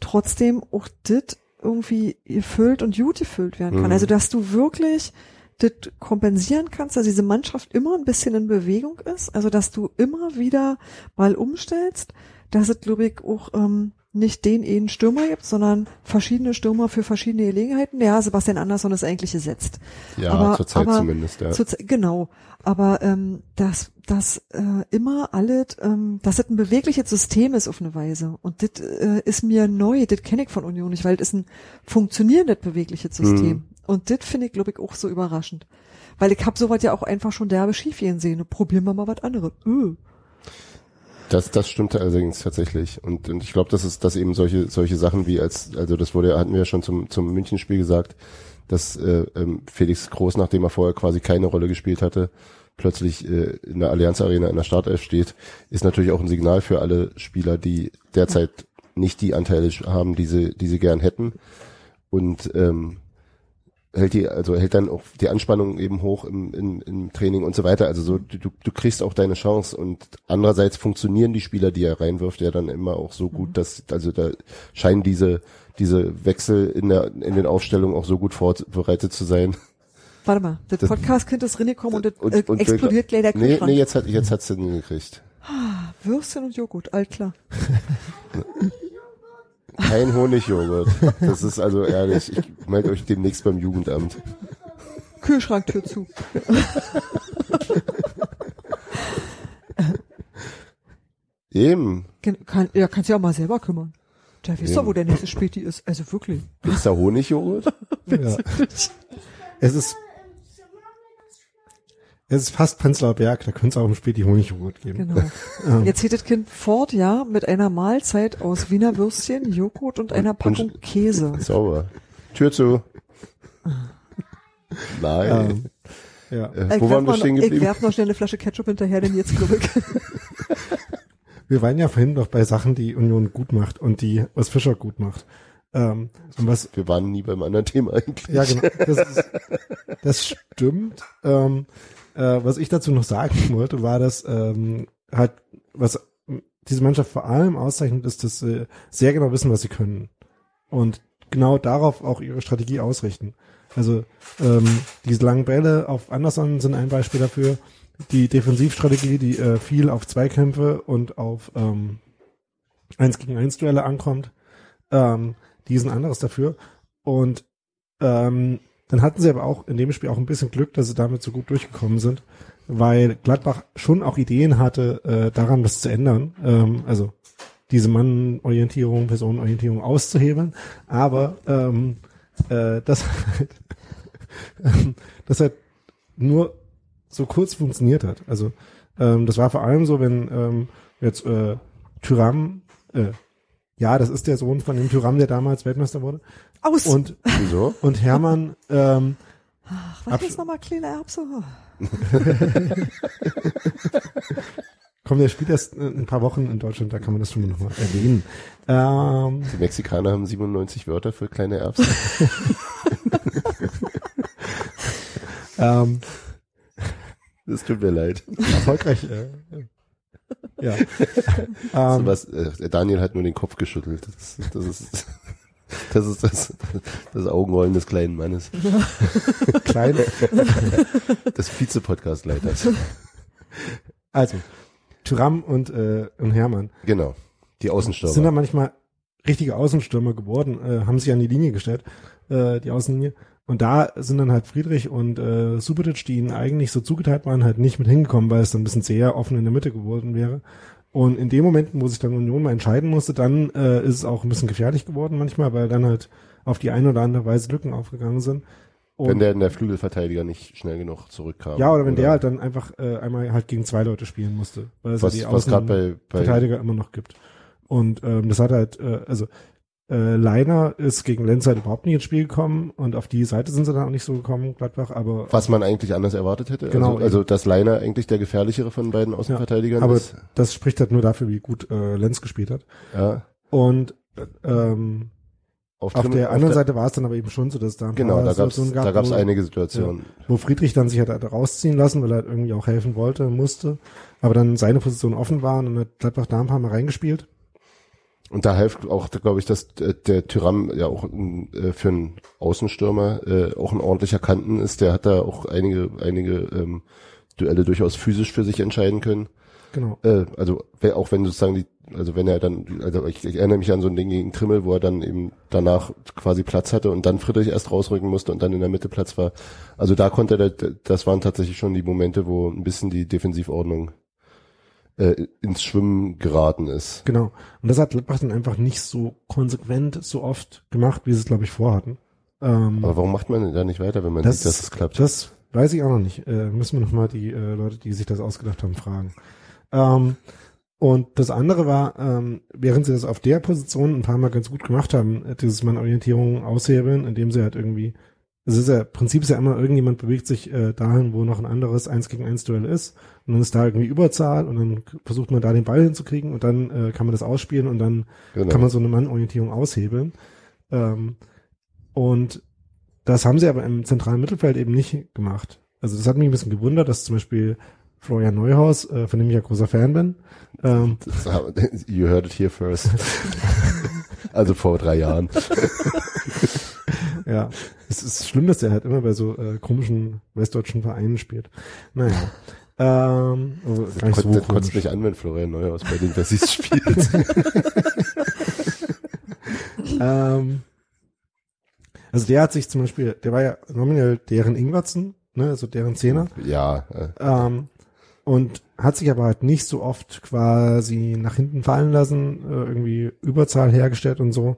trotzdem auch dit irgendwie gefüllt und gut gefüllt werden kann. Mhm. Also dass du wirklich das kompensieren kannst, dass diese Mannschaft immer ein bisschen in Bewegung ist, also dass du immer wieder mal umstellst, dass es, glaube ich, auch ähm, nicht den einen Stürmer gibt, sondern verschiedene Stürmer für verschiedene Gelegenheiten. Ja, Sebastian Andersson ist eigentlich gesetzt. Ja, Aber- zurzeit aber zumindest, ja. Zur genau. Aber ähm, dass das äh, immer alles, ähm, dass das ein bewegliches System ist auf eine Weise. Und das äh, ist mir neu, das kenne ich von Union nicht, weil das ist ein funktionierendes bewegliches System. Mhm. Und das finde ich, glaube ich, auch so überraschend. Weil ich habe sowas ja auch einfach schon derbe schief gehen sehen. Probieren wir mal was anderes. Öh. Das, das stimmt allerdings tatsächlich. Und, und ich glaube, das ist, dass eben solche, solche Sachen wie als, also das wurde, hatten wir ja schon zum, zum Münchenspiel gesagt, dass äh, ähm, Felix Groß, nachdem er vorher quasi keine Rolle gespielt hatte, plötzlich äh, in der Allianz Arena in der Startelf steht, ist natürlich auch ein Signal für alle Spieler, die derzeit nicht die Anteile haben, die sie, die sie gern hätten. Und ähm, hält die, also hält dann auch die Anspannung eben hoch im, im, im Training und so weiter. Also so, du, du kriegst auch deine Chance und andererseits funktionieren die Spieler, die er reinwirft, ja dann immer auch so gut, dass, also da scheinen diese, diese Wechsel in der, in den Aufstellungen auch so gut vorbereitet zu sein. Warte mal, das, Das- Podcast-Kind ist reingekommen und das Und- äh, und- explodiert gleich der Nee, Kühlschrank. nee, jetzt hat, jetzt hat's den gekriegt. Würstchen und Joghurt, alt klar. Kein Honigjoghurt. Das ist also ehrlich, ich melde euch demnächst beim Jugendamt. Kühlschranktür zu. Eben. Kann, kann, ja, kannst ja auch mal selber kümmern. Der weiß Eben. doch, wo der nächste Späti ist. Also wirklich. Ist da Honigjoghurt? Ja. Es ist, es ist fast Prenzlauer Berg, da könnte es auch im Späti Honigjoghurt geben. Genau. Ähm, Jetzt zieht das Kind fort, ja, mit einer Mahlzeit aus Wiener Würstchen, Joghurt und einer Packung Käse. Sauber. Tür zu. Nein. ähm, ja. Äh, Ich wo werf, waren wir stehen ich geblieben? werf noch schnell eine Flasche Ketchup hinterher, denn jetzt glaube ich. Wir waren ja vorhin noch bei Sachen, die Union gut macht und die, was Fischer gut macht. Ähm, und was, Wir waren nie beim anderen Thema eigentlich. ja genau, das, ist, das stimmt. Ähm, äh, was ich dazu noch sagen wollte, war, dass ähm, halt, was diese Mannschaft vor allem auszeichnet, ist, dass sie sehr genau wissen, was sie können. Und genau darauf auch ihre Strategie ausrichten. Also ähm, diese langen Bälle auf Anderson sind ein Beispiel dafür. Die Defensivstrategie, die äh, viel auf Zweikämpfe und auf ähm, eins gegen eins Duelle ankommt, ähm, die ist ein anderes dafür. Und ähm, dann hatten sie aber auch in dem Spiel auch ein bisschen Glück, dass sie damit so gut durchgekommen sind, weil Gladbach schon auch Ideen hatte, äh, daran was zu ändern. Ähm, also diese Mannorientierung, Personenorientierung auszuhebeln, aber ähm, äh, das halt, ähm, das halt nur so kurz funktioniert hat. Also ähm, das war vor allem so, wenn ähm, jetzt äh, Tyram, äh, ja, das ist der Sohn von dem Tyram, der damals Weltmeister wurde, Aus! und Wieso? und Hermann ähm, Ach, was ist nochmal kleine Erbse? Komm, der spielt erst in ein paar Wochen in Deutschland, da kann man das schon mal nochmal erwähnen. Ähm, Die Mexikaner haben 97 Wörter für kleine Erbsen. ähm, Das tut mir leid. erfolgreich. Äh, ja. So ähm, was, äh, Daniel hat nur den Kopf geschüttelt. Das, das ist das ist das, das Augenrollen des kleinen Mannes, kleine. des Vize-Podcast-Leiters. Also, Tyram und, äh, und Hermann Genau. Die sind Außenstürmer. dann manchmal richtige Außenstürmer geworden, äh, haben sich an die Linie gestellt, äh, die Außenlinie. Und da sind dann halt Friedrich und äh, Subotic, die ihnen eigentlich so zugeteilt waren, halt nicht mit hingekommen, weil es dann ein bisschen sehr offen in der Mitte geworden wäre. Und in dem Moment, wo sich dann Union mal entscheiden musste, dann äh, ist es auch ein bisschen gefährlich geworden manchmal, weil dann halt auf die eine oder andere Weise Lücken aufgegangen sind. Und wenn der, der Flügelverteidiger nicht schnell genug zurückkam. ja, oder wenn der halt dann einfach äh, einmal halt gegen zwei Leute spielen musste, weil es was, ja die was gerade bei, bei Verteidiger immer noch gibt. Und ähm, das hat halt, äh, also äh, Leiner ist gegen Lenz halt überhaupt nicht ins Spiel gekommen und auf die Seite sind sie dann auch nicht so gekommen, Gladbach, aber was man eigentlich anders erwartet hätte. Genau, Also, also dass Leiner eigentlich der gefährlichere von beiden Außenverteidigern aber ist. das spricht halt nur dafür, wie gut äh, Lenz gespielt hat. Ja. Und äh, ähm, Auf, auf der anderen der- Seite war es dann aber eben schon so, dass da ein Genau, paar da gab's gab, da gab's wo- einige Situationen. wo Friedrich dann sich halt rausziehen lassen, weil er halt irgendwie auch helfen wollte, musste, aber dann seine Position offen war und dann hat Gladbach da ein paar Mal reingespielt. Und da hilft auch, glaube ich, dass äh, der Tyram ja auch äh, für einen Außenstürmer äh, auch ein ordentlicher Kanten ist. Der hat da auch einige, einige ähm, Duelle durchaus physisch für sich entscheiden können. Genau. Äh, also auch wenn sozusagen die, also wenn er dann, also ich, ich erinnere mich an so ein Ding gegen Trimmel, wo er dann eben danach quasi Platz hatte und dann Friedrich erst rausrücken musste und dann in der Mitte Platz war. Also da konnte er, das waren tatsächlich schon die Momente, wo ein bisschen die Defensivordnung äh, ins Schwimmen geraten ist. Genau. Und das hat Gladbach dann einfach nicht so konsequent so oft gemacht, wie sie es, glaube ich, vorhatten. Ähm, Aber warum macht man da nicht weiter, wenn man das, sieht, dass es klappt? Das weiß ich auch noch nicht. Äh, müssen wir nochmal die äh, Leute, die sich das ausgedacht haben, fragen. Ähm, und das andere war, ähm, während sie das auf der Position ein paar Mal ganz gut gemacht haben, dieses Mann-Orientierung aushebeln, indem sie halt irgendwie es ist ja, Prinzip ist ja immer, irgendjemand bewegt sich äh, dahin, wo noch ein anderes eins gegen eins Duell ist und dann ist da irgendwie Überzahl und dann versucht man da den Ball hinzukriegen und dann äh, kann man das ausspielen und dann genau. kann man so eine Mannorientierung aushebeln. Ähm, und das haben sie aber im zentralen Mittelfeld eben nicht gemacht. Also das hat mich ein bisschen gewundert, dass zum Beispiel Florian Neuhaus, äh, von dem ich ja großer Fan bin. Ähm, you heard it here first. also vor drei Jahren. ja, es ist schlimm, dass der halt immer bei so äh, komischen westdeutschen Vereinen spielt. Naja. Ähm, also das so kotzt, kotzt mich an, wenn Florian Neuhaus bei den Wessis spielt. ähm, also der hat sich zum Beispiel, der war ja nominell deren Ingwertsen, ne, also deren Zehner. Ja. Äh. Ähm, und hat sich aber halt nicht so oft quasi nach hinten fallen lassen, äh, irgendwie Überzahl hergestellt und so.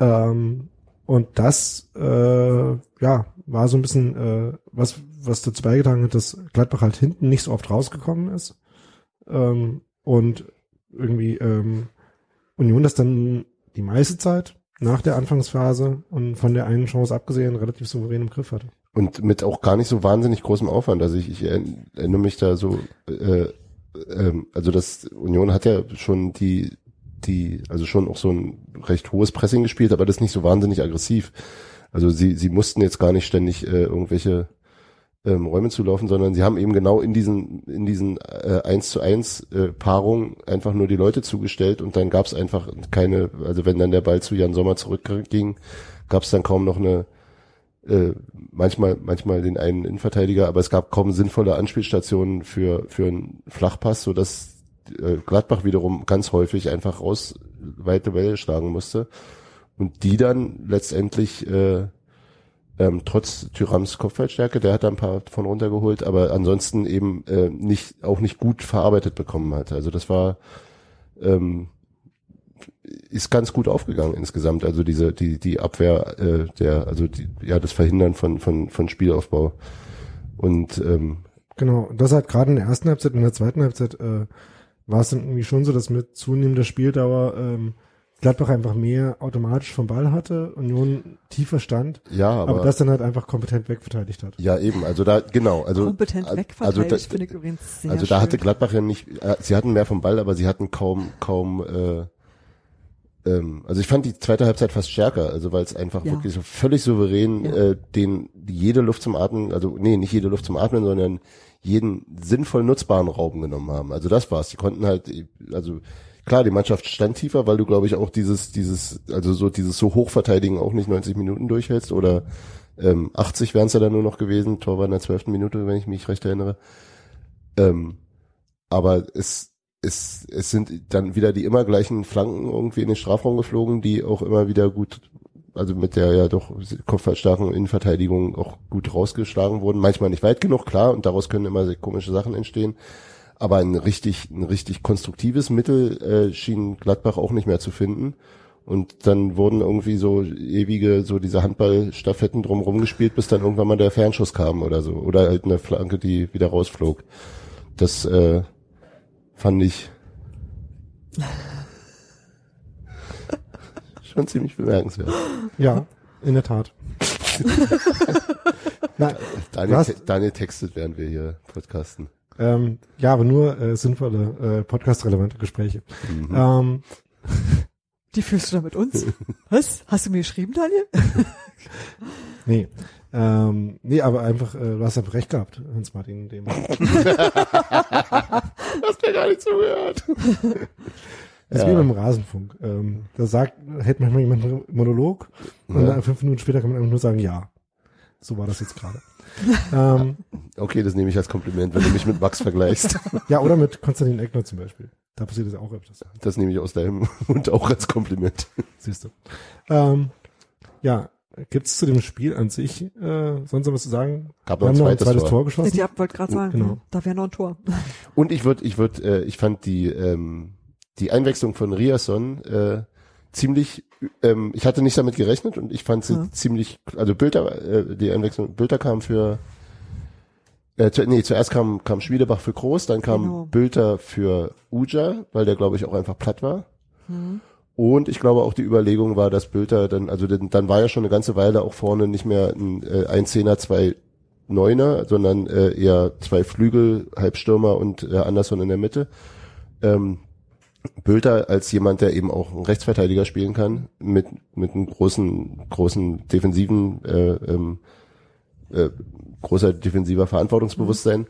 Ähm, und das, äh, ja, war so ein bisschen, äh, was, was dazu beigetragen hat, dass Gladbach halt hinten nicht so oft rausgekommen ist. Ähm, und irgendwie ähm, Union das dann die meiste Zeit nach der Anfangsphase und von der einen Chance abgesehen relativ souverän im Griff hatte. Und mit auch gar nicht so wahnsinnig großem Aufwand. Also ich, ich erinnere mich da so, äh, ähm, also das Union hat ja schon die die also schon auch so ein recht hohes Pressing gespielt, aber das nicht so wahnsinnig aggressiv. Also sie, sie mussten jetzt gar nicht ständig äh, irgendwelche ähm, Räume zulaufen, sondern sie haben eben genau in diesen in diesen äh, 1 zu 1 äh, Paarungen einfach nur die Leute zugestellt und dann gab es einfach keine, also wenn dann der Ball zu Jan Sommer zurückging, gab es dann kaum noch eine äh, manchmal manchmal den einen Innenverteidiger, aber es gab kaum sinnvolle Anspielstationen für für einen Flachpass, so dass äh, Gladbach wiederum ganz häufig einfach raus weite Welle schlagen musste und die dann letztendlich äh, ähm, trotz Tyrams Kopfballstärke, der hat da ein paar von runtergeholt, aber ansonsten eben äh, nicht auch nicht gut verarbeitet bekommen hat. Also das war ähm, ist ganz gut aufgegangen insgesamt. Also diese die die Abwehr äh, der also die, ja das Verhindern von von von Spielaufbau und ähm, genau. Das hat gerade in der ersten Halbzeit und in der zweiten Halbzeit äh, war es dann irgendwie schon so, dass mit zunehmender Spieldauer ähm, Gladbach einfach mehr automatisch vom Ball hatte, Union tiefer stand, ja, aber, aber das dann halt einfach kompetent wegverteidigt hat. Ja, eben, also da, genau, also. Kompetent wegverteidigt also da, finde ich übrigens sehr Also da hatte Gladbach ja nicht, äh, sie hatten mehr vom Ball, aber sie hatten kaum, kaum, äh, ähm, also ich fand die zweite Halbzeit fast stärker, also weil es einfach ja. wirklich so völlig souverän, ja. äh, den, jede Luft zum Atmen, also nee, nicht jede Luft zum Atmen, sondern jeden sinnvoll nutzbaren Raum genommen haben. Also das war's. Die konnten halt, also klar, die Mannschaft stand tiefer, weil du, glaube ich, auch dieses, dieses, also so dieses so hochverteidigen auch nicht 90 Minuten durchhältst oder ähm, 80 wären es ja dann nur noch gewesen, Tor war in der zwölften Minute, wenn ich mich recht erinnere. Ähm, aber es, es, es sind dann wieder die immer gleichen Flanken irgendwie in den Strafraum geflogen, die auch immer wieder gut also mit der ja doch kopfballstarken Innenverteidigung auch gut rausgeschlagen wurden. Manchmal nicht weit genug, klar, und daraus können immer sehr komische Sachen entstehen. Aber ein richtig, ein richtig konstruktives Mittel äh, schien Gladbach auch nicht mehr zu finden. Und dann wurden irgendwie so ewige, so diese Handballstaffetten drumherum gespielt, bis dann irgendwann mal der Fernschuss kam oder so. Oder halt eine Flanke, die wieder rausflog. Das äh, fand ich schon ziemlich bemerkenswert. Ja, in der Tat. Nein, Daniel, te Daniel textet, während wir hier podcasten. Ähm, ja, aber nur äh, sinnvolle, äh, podcast-relevante Gespräche. Mhm. Ähm, Die führst du da mit uns? Was? Hast du mir geschrieben, Daniel? nee. Ähm, nee, aber einfach, äh, du hast einfach recht gehabt, Hans-Martin. Dem. hast mir gar nicht zugehört. Das ist Ja. wie beim Rasenfunk. Ähm, da sagt, hält manchmal jemand einen Monolog und Ja. dann fünf Minuten später kann man einfach nur sagen, ja. So war das jetzt gerade. ähm, Okay, das nehme ich als Kompliment, wenn du mich mit Max vergleichst. ja, oder mit Konstantin Eckner zum Beispiel. Da passiert das auch öfters. Das nehme ich aus deinem Mund auch als Kompliment. Siehst du. Ähm, ja, gibt's zu dem Spiel an sich äh, sonst noch was zu sagen? Gab Wir noch ein haben noch ein zweites zweites Tor. Tor Ja, geschossen. die wollte gerade sagen, Genau. da wäre noch ein Tor. Und ich würde, ich würde, äh, ich fand die ähm, die Einwechslung von Riasson äh, ziemlich, ähm, ich hatte nicht damit gerechnet und ich fand sie Ja. ziemlich, also Bilder, äh, die Einwechslung, Bilder kam für, äh, zu, nee, zuerst kam kam Schwiedebach für Groß, dann kam Genau. Bülter für Uja, weil der glaube ich auch einfach platt war. Hm. Und ich glaube auch die Überlegung war, dass Bülter dann, also dann, dann war ja schon eine ganze Weile auch vorne nicht mehr ein, äh, ein Zehner, zwei Neuner, sondern äh, eher zwei Flügel, Halbstürmer und äh, Anderson in der Mitte. Ähm, Bülter als jemand, der eben auch einen Rechtsverteidiger spielen kann, mit, mit einem großen, großen defensiven, äh, ähm, äh, großer defensiver Verantwortungsbewusstsein,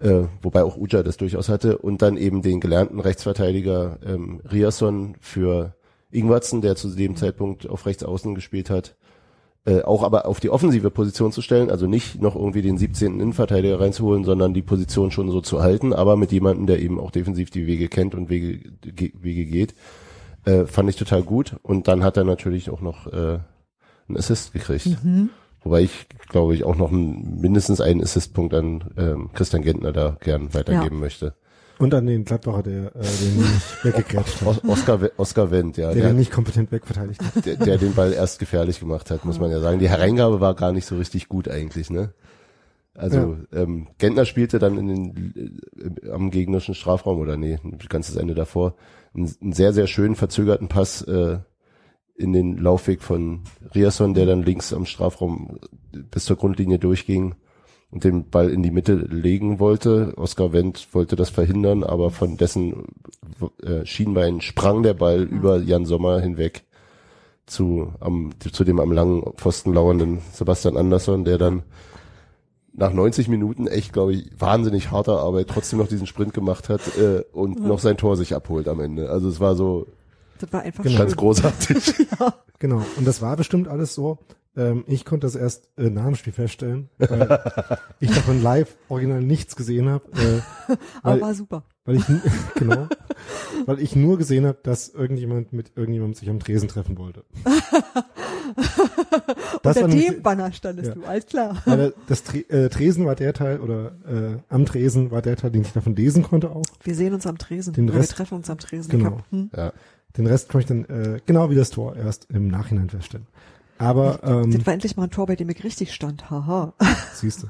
äh, wobei auch Uja das durchaus hatte, und dann eben den gelernten Rechtsverteidiger ähm, Riasson für Ingwarzen, der zu dem Zeitpunkt auf rechts außen gespielt hat, äh, auch aber auf die offensive Position zu stellen, also nicht noch irgendwie den 17. Innenverteidiger reinzuholen, sondern die Position schon so zu halten, aber mit jemandem, der eben auch defensiv die Wege kennt und Wege, ge, Wege geht, äh, fand ich total gut. Und dann hat er natürlich auch noch äh, einen Assist gekriegt. Wobei ich, glaube ich, auch noch einen, mindestens einen Assistpunkt an ähm, Christian Gentner da gern weitergeben möchte. Und an den Gladbacher, der äh, den nicht weggegrätscht hat. Os Oscar, Oscar Wendt, ja, Der der, den nicht kompetent wegverteidigt hat. der, der den Ball erst gefährlich gemacht hat, muss man ja sagen. Die Hereingabe war gar nicht so richtig gut eigentlich, ne? Also ähm, Gentner spielte dann in den, äh, am gegnerischen Strafraum oder nee, ganzes Ende davor einen, einen sehr sehr schönen verzögerten Pass äh, in den Laufweg von Riasson, der dann links am Strafraum bis zur Grundlinie durchging und den Ball in die Mitte legen wollte. Oskar Wendt wollte das verhindern, aber von dessen äh, Schienbein sprang der Ball über Jan Sommer hinweg zu, am, zu dem am langen Pfosten lauernden Sebastian Andersson, der dann nach 90 Minuten echt, glaube ich, wahnsinnig harter Arbeit trotzdem noch diesen Sprint gemacht hat äh, und noch sein Tor sich abholt am Ende. Also es war so Das war einfach Genau. ganz großartig. Genau. Und das war bestimmt alles so. Ähm, ich konnte das erst äh, nach dem Spiel feststellen, weil ich davon live original nichts gesehen habe. Äh, Aber weil, war super. weil ich genau, weil ich nur gesehen habe, dass irgendjemand mit irgendjemandem sich am Tresen treffen wollte. Das Unter dem Banner standest Ja. du, alles klar. Weil der- das Tre äh, Tresen war der Teil oder äh, am Tresen war der Teil, den ich davon lesen konnte auch. Wir sehen uns am Tresen. Den Rest- wir treffen uns am Tresen. Genau. Hab- Hm. ja. Den Rest konnte ich dann äh, genau wie das Tor erst im Nachhinein feststellen. Aber ähm, Das war endlich mal ein Tor, bei dem ich richtig stand. Haha. Siehst du.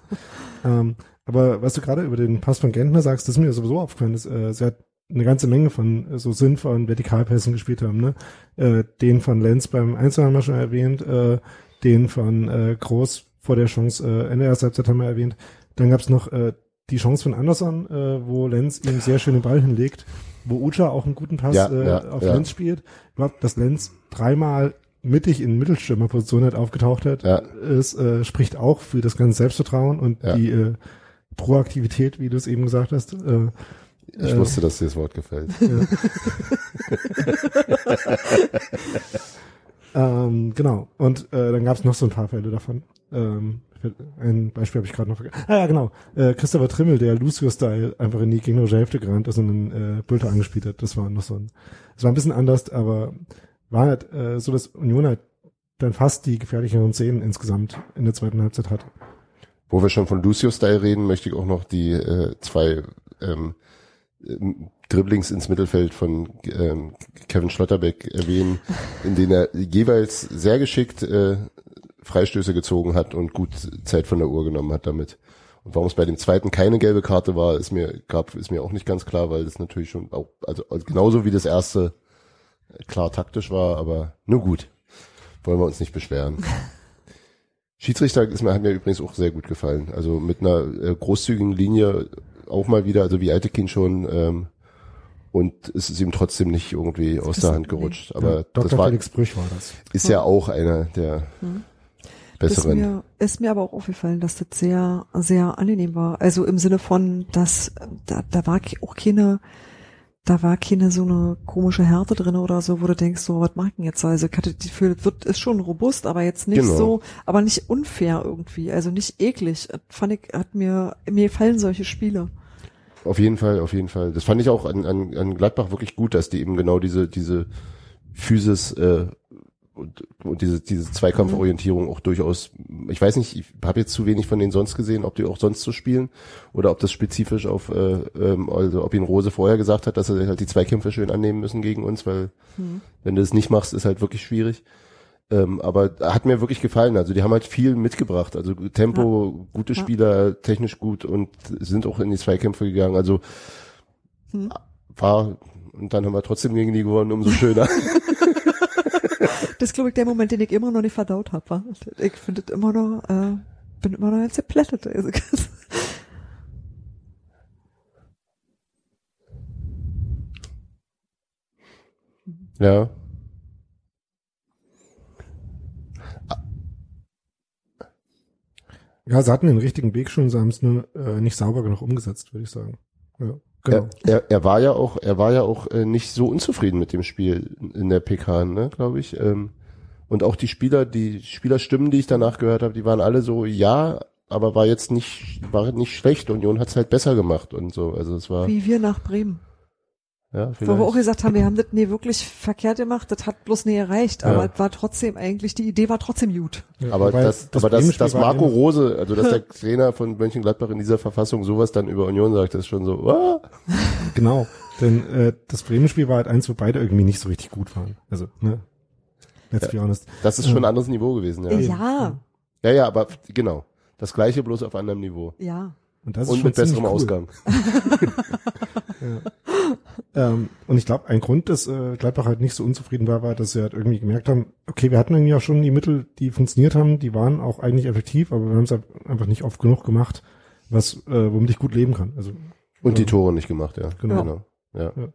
ähm, aber was du gerade über den Pass von Gentner sagst, das ist mir sowieso aufgefallen. Dass, äh, sie hat eine ganze Menge von äh, so sinnvollen Vertikalpässen gespielt haben. Ne? Äh, den von Lenz beim Einzel haben wir schon erwähnt, äh, den von äh, Groß vor der Chance äh, Ende der ersten Halbzeit haben wir erwähnt. Dann gab's noch äh, die Chance von Anderson, äh, wo Lenz ihm sehr schön den Ball hinlegt, wo Ucha auch einen guten Pass Ja, äh, ja, auf ja. Lenz spielt. Ich glaube, dass Lenz dreimal mittig in Mittelstürmerposition hat aufgetaucht hat, Ja. es äh, spricht auch für das ganze Selbstvertrauen und Ja. die äh, Proaktivität, wie du es eben gesagt hast. Äh, Ich äh, wusste, dass dir das Wort gefällt. Ähm, genau. Und äh, dann gab es noch so ein paar Fälle davon. Ähm, ein Beispiel habe ich gerade noch vergessen. Ah ja, genau. Äh, Christopher Trimmel, der Lucio-Style einfach in die gegnerische Hälfte gerannt ist und einen äh, Bülter angespielt hat. Das war noch so ein, das war ein bisschen anders, aber war halt äh, so, dass Union halt dann fast die gefährlicheren Szenen insgesamt in der zweiten Halbzeit hat. Wo wir schon von Lucio-Style reden, möchte ich auch noch die äh, zwei ähm, Dribblings ins Mittelfeld von ähm, Kevin Schlotterbeck erwähnen, in denen er jeweils sehr geschickt äh, Freistöße gezogen hat und gut Zeit von der Uhr genommen hat damit. Und warum es bei dem zweiten keine gelbe Karte war, ist mir gab ist mir auch nicht ganz klar, weil das natürlich schon auch also, also genauso wie das erste klar taktisch war, aber nur gut. Wollen wir uns nicht beschweren. Schiedsrichter ist mir, hat mir übrigens auch sehr gut gefallen. Also mit einer äh, großzügigen Linie auch mal wieder, also wie Altekin schon, ähm, und es ist ihm trotzdem nicht irgendwie aus der Hand gerutscht. Aber ja, Dr. das war, Felix Brüch war das. ist ja auch einer der Ist besseren. mir, ist mir aber auch aufgefallen, dass das sehr, sehr angenehm war. Also im Sinne von, dass da, da war auch keine, da war keine so eine komische Härte drin oder so, wo du denkst, so, was denn jetzt? Also ich hatte die Gefühl, es wird, ist schon robust, aber jetzt nicht Genau. so, aber nicht unfair irgendwie, also nicht eklig. Das Fand ich, hat mir, mir gefallen solche Spiele. Auf jeden Fall, auf jeden Fall. Das fand ich auch an, an, an Gladbach wirklich gut, dass die eben genau diese, diese Physis äh, und, und diese, diese Zweikampforientierung auch durchaus, ich weiß nicht, ich habe jetzt zu wenig von denen sonst gesehen, ob die auch sonst so spielen oder ob das spezifisch auf, äh, ähm, also ob ihn Rose vorher gesagt hat, dass sie halt die Zweikämpfe schön annehmen müssen gegen uns, weil wenn du das nicht machst, ist halt wirklich schwierig. Ähm, aber hat mir wirklich gefallen. Also die haben halt viel mitgebracht. Also Tempo, gute Ja. Spieler, technisch gut und sind auch in die Zweikämpfe gegangen. Also Hm. war und dann haben wir trotzdem gegen die gewonnen, umso schöner. Das ist, glaube ich, der Moment, den ich immer noch nicht verdaut habe. Ich finde es immer noch, äh, bin immer noch ganz zerplättet. Also, ja. Ja, sie hatten den richtigen Weg schon, sie haben es nur äh, nicht sauber genug umgesetzt, würde ich sagen. Ja, genau. Er, er, er war ja auch, er war ja auch äh, nicht so unzufrieden mit dem Spiel in der PK, ne, glaube ich. Ähm, und auch die Spieler, die Spielerstimmen, die ich danach gehört habe, die waren alle so, ja, aber war jetzt nicht, war nicht schlecht. Union hat's halt besser gemacht und so. Also es war, wie wir nach Bremen. Ja, Wo wir auch vielleicht. gesagt haben, wir haben das nie wirklich verkehrt gemacht, das hat bloß nie erreicht, aber Ja. es war trotzdem eigentlich, die Idee war trotzdem gut. Ja, Aber wobei das, aber das, dass war Marco Rose, also dass der Trainer von Mönchengladbach in dieser Verfassung sowas dann über Union sagt, das ist schon so, ah. Genau, denn äh, das Bremen-Spiel war halt eins, wo beide irgendwie nicht so richtig gut waren. Also, ne? Let's be honest. das ist schon ein anderes Niveau gewesen, ja. Ja, Ja, ja, aber genau. Das gleiche bloß auf anderem Niveau. ja. Und das ist Und schon mit besserem cool. Ausgang. Ähm, und ich glaube, ein Grund, dass äh, Gladbach halt nicht so unzufrieden war, war, dass sie halt irgendwie gemerkt haben, okay, wir hatten irgendwie auch schon die Mittel, die funktioniert haben, die waren auch eigentlich effektiv, aber wir haben es halt einfach nicht oft genug gemacht, was äh, womit ich gut leben kann. Also Und die Ja. Tore nicht gemacht, ja. Genau. Ja. Ja.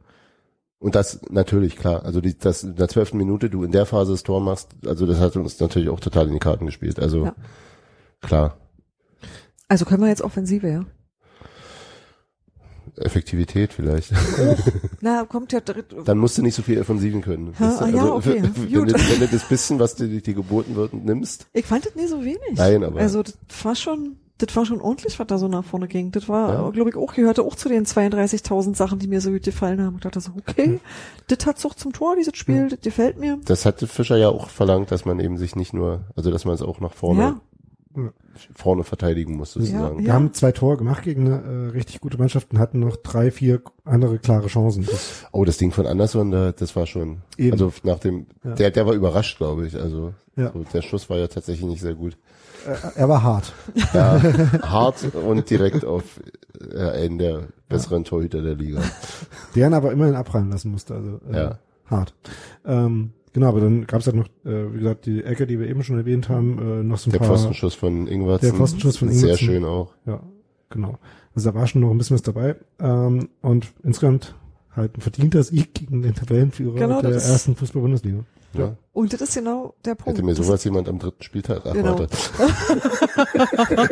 Und das natürlich, klar. Also die, das in der zwölften Minute du in der Phase das Tor machst, also das hat uns natürlich auch total in die Karten gespielt. Also Ja. klar, Also können wir jetzt Offensive, ja? Effektivität vielleicht. Na, kommt ja dritt, Dann musst du nicht so viel Offensiven können. Das- ah ja, okay, wenn, gut. du, wenn du das bisschen, was dir, dir geboten wird, nimmst. ich fand das nie so wenig. Nein, aber- Also, das war schon, das war schon ordentlich, was da so nach vorne ging. Das war, Ja. glaube ich, auch, gehörte auch zu den 32.000 Sachen, die mir so gut gefallen haben. Ich dachte so, okay, das hat's auch zum Tor, dieses Spiel, das gefällt mir. Das hatte Fischer ja auch verlangt, dass man eben sich nicht nur, also dass man es auch nach vorne, Ja. Vorne verteidigen muss sozusagen. wir haben zwei Tore gemacht gegen eine äh, richtig gute Mannschaft und hatten noch drei, vier andere klare Chancen. Das, Oh, das Ding von Anderson, da, das war schon, Eben. also nach dem, Ja. der, der war überrascht, glaube ich. Also Ja. so, der Schuss war ja tatsächlich nicht sehr gut. äh, er war hart. Ja, hart und direkt auf äh, einen der besseren Torhüter der Liga. deren aber immerhin abprallen lassen musste. Also äh, Ja. hart. Ähm, genau, aber dann gab es halt noch, äh, wie gesagt, die Ecke, die wir eben schon erwähnt haben, äh, noch so ein Der paar. Pfostenschuss von Ingwertsen. Der Pfostenschuss von Sehr Ingwertsen. schön auch. Ja, genau. Also da war schon noch ein bisschen was dabei. Ähm, und insgesamt halt ein verdienter Sieg gegen den Tabellenführer Genau, der ersten Fußball-Bundesliga. Ja. Und das ist genau der Punkt. Hätte mir Das- sowas jemand am dritten Spieltag Genau. erwartet.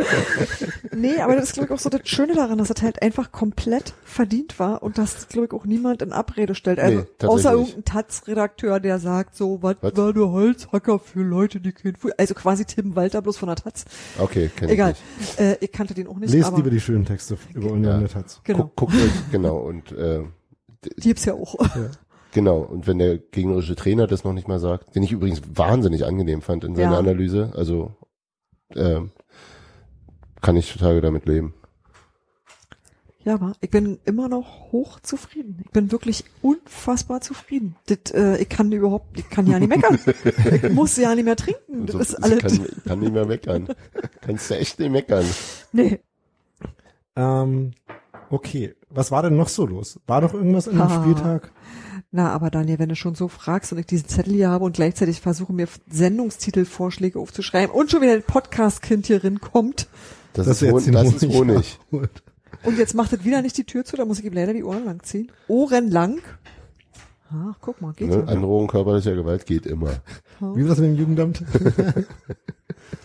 Nee, aber das ist, glaube ich, auch so das Schöne daran, dass das halt einfach komplett verdient war und dass, glaube ich, auch niemand in Abrede stellt. Also, Nee, außer irgendein Taz-Redakteur, der sagt so, was war der Holzhacker für Leute, die kein Fußball, also quasi Tim Walter bloß von der Taz. Okay, kenn ich Egal. Äh, ich kannte den auch nicht, Lest aber lieber die schönen Texte über Union Ja. der Taz. genau. Guck, guckt euch, genau, und äh, Die gibt's ja auch. Genau, und wenn der gegnerische Trainer das noch nicht mal sagt, den ich übrigens wahnsinnig angenehm fand in seiner Ja. Analyse, also ähm, kann ich total damit leben. Ja, aber ich bin immer noch hoch zufrieden. Ich bin wirklich unfassbar zufrieden. Das, äh, ich kann überhaupt, ich kann ja nicht meckern. ich muss ja nicht mehr trinken. Das So, ist ich alles. kann, kann nicht mehr meckern. Kannst du echt nicht meckern. nee. Ähm, okay, was war denn noch so los? War noch irgendwas an dem Ha. Spieltag? Na, aber Daniel, wenn du schon so fragst und ich diesen Zettel hier habe und gleichzeitig versuche, mir Sendungstitelvorschläge aufzuschreiben und schon wieder ein Podcast-Kind hier rin kommt Das, Dass ist, jetzt das ist Honig Honig. abholt. und jetzt macht es wieder nicht die Tür zu, da muss ich ihm leider die Ohren lang ziehen. Ohren lang. Ach, guck mal, geht Ne? ja. Androhung körperlicher Gewalt geht immer. Wie war das mit dem Jugendamt?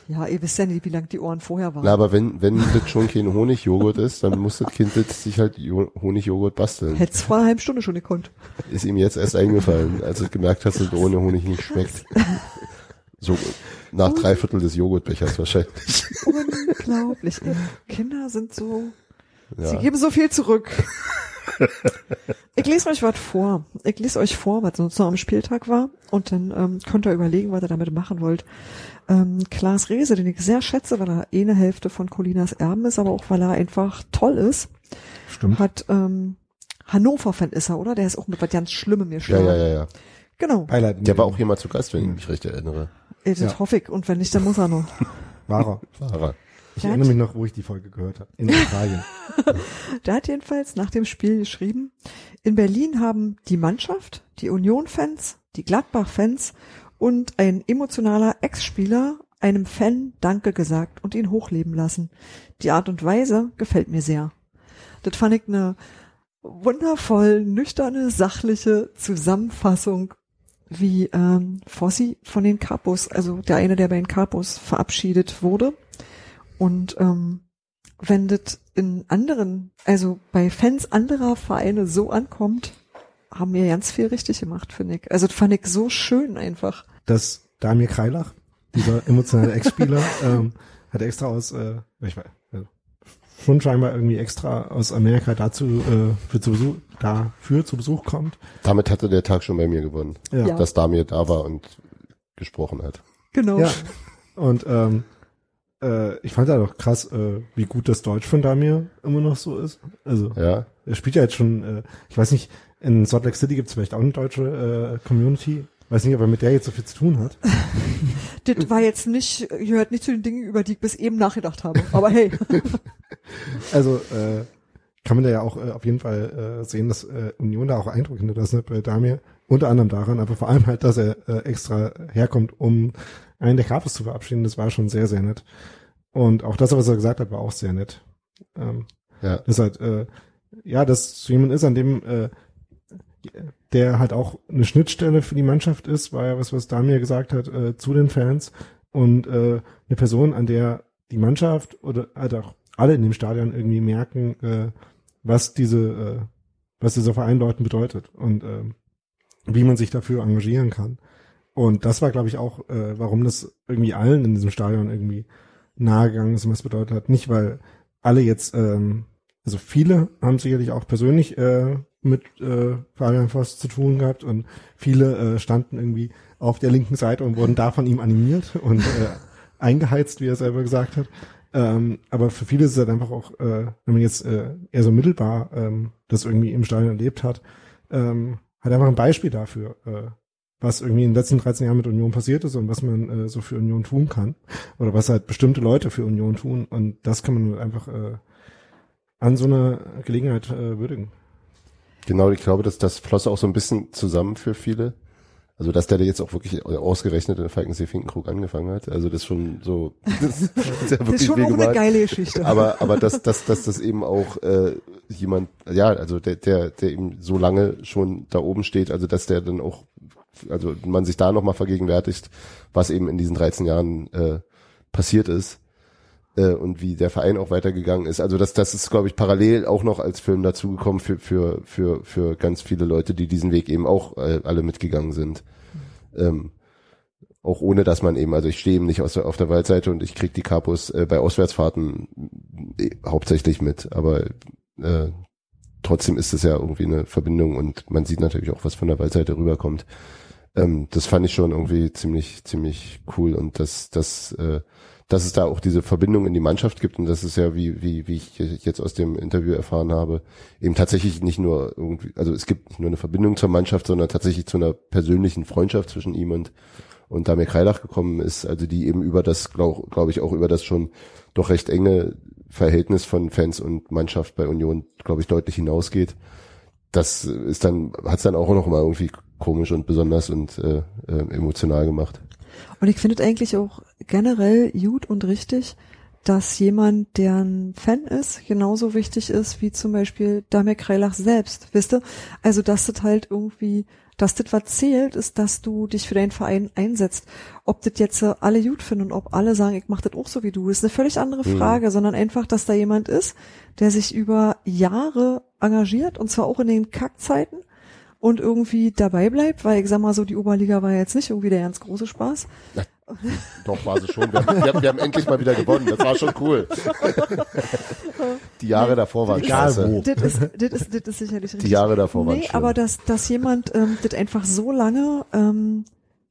Ja, ihr wisst ja nicht, wie lang die Ohren vorher waren. Na, aber wenn, wenn das schon kein Honigjoghurt ist, dann muss das Kind jetzt sich halt Jo- Honigjoghurt basteln. Hätt's vor einer halben Stunde schon gekonnt. Ist ihm jetzt erst eingefallen, als er gemerkt hat, dass es ohne Honig nicht schmeckt. So nach drei Viertel des Joghurtbechers wahrscheinlich. Unglaublich. Kinder sind so, sie Ja. geben so viel zurück. Ich lese euch was vor. Ich lese euch vor, was sonst noch am Spieltag war. Und dann ähm, könnt ihr überlegen, was ihr damit machen wollt. Ähm, Klaas Rehse, den ich sehr schätze, weil er eh eine Hälfte von Colinas Erben ist, aber auch weil er einfach toll ist, Stimmt. hat ähm, Hannover-Fan ist er, oder? Der ist auch mit was ganz Schlimmem mir Ja, schon. ja, ja, ja. Genau. Beileid. Der war auch hier mal zu Gast, wenn ich mich recht erinnere. Ey, Das Ja. hoffe ich. Und wenn nicht, dann muss er noch. War er. War er. Ich Der erinnere mich noch, wo ich die Folge gehört habe. In Australien. Der hat jedenfalls nach dem Spiel geschrieben, in Berlin haben die Mannschaft, die Union-Fans, die Gladbach-Fans und ein emotionaler Ex-Spieler einem Fan Danke gesagt und ihn hochleben lassen. Die Art und Weise gefällt mir sehr. Das fand ich eine wundervoll nüchterne, sachliche Zusammenfassung, wie ähm, Fossi von den Capos, also der eine, der bei den Capos verabschiedet wurde. Und ähm, wenn das in anderen, also bei Fans anderer Vereine so ankommt, haben wir ganz viel richtig gemacht, finde ich. Also das fand ich so schön einfach. dass Damir Kreilach, dieser emotionale Ex-Spieler, ähm, hat extra aus, äh, ich weiß, also schon scheinbar irgendwie extra aus Amerika dazu äh, für zu Besuch, dafür zu Besuch kommt. Damit hatte der Tag schon bei mir gewonnen, Ja. Ja. dass Damir da war und gesprochen hat. Genau. Ja. Und ähm, äh, ich fand ja doch krass, äh, wie gut das Deutsch von Damir immer noch so ist. Also Ja, er spielt ja jetzt schon, äh, ich weiß nicht, in Salt Lake City gibt es vielleicht auch eine deutsche äh, Community. Weiß nicht, ob er mit der jetzt so viel zu tun hat. Das war jetzt nicht, gehört nicht zu den Dingen, über die ich bis eben nachgedacht habe. Aber hey, Also äh, kann man da ja auch äh, auf jeden Fall äh, sehen, dass äh, Union da auch Eindruck hinterlassen hat bei Damir. Unter anderem daran, aber vor allem halt, dass er äh, extra herkommt, um einen der Capos zu verabschieden. Das war schon sehr, sehr nett. Und auch das, was er gesagt hat, war auch sehr nett. Ähm, ja. das halt, äh, ja, dass so jemand ist, an dem äh, der halt auch eine Schnittstelle für die Mannschaft ist, war ja was, was Damir gesagt hat, äh, zu den Fans und äh, eine Person, an der die Mannschaft oder halt auch alle in dem Stadion irgendwie merken, äh, was diese, äh, was dieser Verein Leuten bedeutet und äh, wie man sich dafür engagieren kann. Und das war, glaube ich, auch, äh, warum das irgendwie allen in diesem Stadion irgendwie nahegegangen ist und was bedeutet hat. Nicht, weil alle jetzt, ähm, also viele haben sicherlich auch persönlich äh, mit äh, Fabian Voss zu tun gehabt und viele äh, standen irgendwie auf der linken Seite und wurden da von ihm animiert und äh, eingeheizt, wie er selber gesagt hat. Ähm, aber für viele ist es halt einfach auch, äh, wenn man jetzt äh, eher so mittelbar ähm, das irgendwie im Stadion erlebt hat, ähm, hat einfach ein Beispiel dafür, äh, was irgendwie in den letzten 13 Jahren mit Union passiert ist und was man äh, so für Union tun kann. Oder was halt bestimmte Leute für Union tun. Und das kann man einfach äh, an so einer Gelegenheit äh, würdigen. Genau, ich glaube, dass das floss auch so ein bisschen zusammen für viele. Also, dass der da jetzt auch wirklich ausgerechnet in Falkensee Finkenkrug angefangen hat. Also, das ist schon so, das ist ja das ist schon auch eine geile Geschichte. aber aber dass dass dass das eben auch äh, jemand ja also der der der eben so lange schon da oben steht also dass der dann auch also man sich da noch mal vergegenwärtigt was eben in diesen 13 Jahren äh, passiert ist äh, und wie der Verein auch weitergegangen ist. Also das das ist glaube ich parallel auch noch als Film dazugekommen für für für für ganz viele Leute die diesen Weg eben auch äh, alle mitgegangen sind. Ähm, auch ohne dass man eben, also ich stehe eben nicht aus auf der Waldseite und ich krieg die Kapus äh, bei Auswärtsfahrten äh, hauptsächlich mit, aber äh, trotzdem ist es ja irgendwie eine Verbindung und man sieht natürlich auch, was von der Waldseite rüberkommt. Ähm, das fand ich schon irgendwie ziemlich, ziemlich cool und dass, dass, äh, dass es da auch diese Verbindung in die Mannschaft gibt und das ist ja, wie, wie, wie ich jetzt aus dem Interview erfahren habe, eben tatsächlich nicht nur irgendwie, also es gibt nicht nur eine Verbindung zur Mannschaft, sondern tatsächlich zu einer persönlichen Freundschaft zwischen ihm und und Damir Kreilach gekommen ist, also die eben über das, glaube glaub ich, auch über das schon doch recht enge Verhältnis von Fans und Mannschaft bei Union, glaube ich, deutlich hinausgeht. Das ist dann, hat es dann auch noch mal irgendwie komisch und besonders und äh, äh, emotional gemacht. Und ich finde es eigentlich auch generell gut und richtig, dass jemand, der ein Fan ist, genauso wichtig ist wie zum Beispiel Damir Kreilach selbst, wisst ihr? Also, dass das halt irgendwie dass das was zählt, ist, dass du dich für deinen Verein einsetzt. Ob das jetzt äh, alle gut finden und ob alle sagen, ich mach das auch so wie du, ist eine völlig andere Mhm. Frage, sondern einfach, dass da jemand ist, der sich über Jahre engagiert und zwar auch in den Kackzeiten und irgendwie dabei bleibt, weil ich sag mal so, die Oberliga war jetzt nicht irgendwie der ganz große Spaß. Doch, war sie schon. Wir haben, wir, haben, wir haben endlich mal wieder gewonnen. Das war schon cool. Die Jahre davor waren Egal scheiße. wo. Das ist, das ist, das ist sicherlich richtig. Die Jahre davor waren Nee, schlimm. aber dass, dass jemand ähm, das einfach so lange ähm,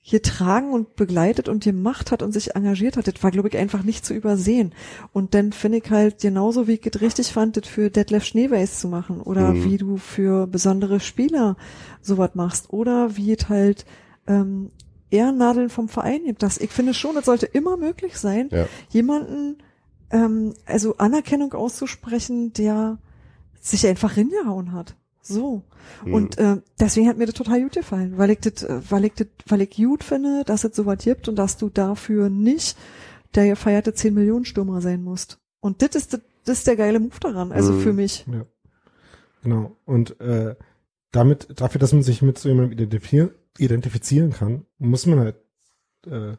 hier tragen und begleitet und gemacht hat und sich engagiert hat, das war, glaube ich, einfach nicht zu übersehen. Und dann finde ich halt genauso, wie ich es richtig fand, das für Detlef Schneeweis zu machen oder Mhm. wie du für besondere Spieler sowas machst oder wie es halt ähm, Ehrennadeln vom Verein gibt. Das, ich finde schon, das sollte immer möglich sein, Ja. jemanden, ähm, also Anerkennung auszusprechen, der sich einfach hingehauen hat. So. Mhm. Und äh, deswegen hat mir das total gut gefallen, weil ich das, äh, weil ich das, weil ich gut finde, dass es sowas gibt und dass du dafür nicht der gefeierte 10 Millionen Stürmer sein musst. Und das ist das, das ist der geile Move daran, also Mhm. für mich. Ja. Genau. Und äh, damit, dafür, dass man sich mit so jemandem identifizieren, identifizieren kann, muss man halt äh,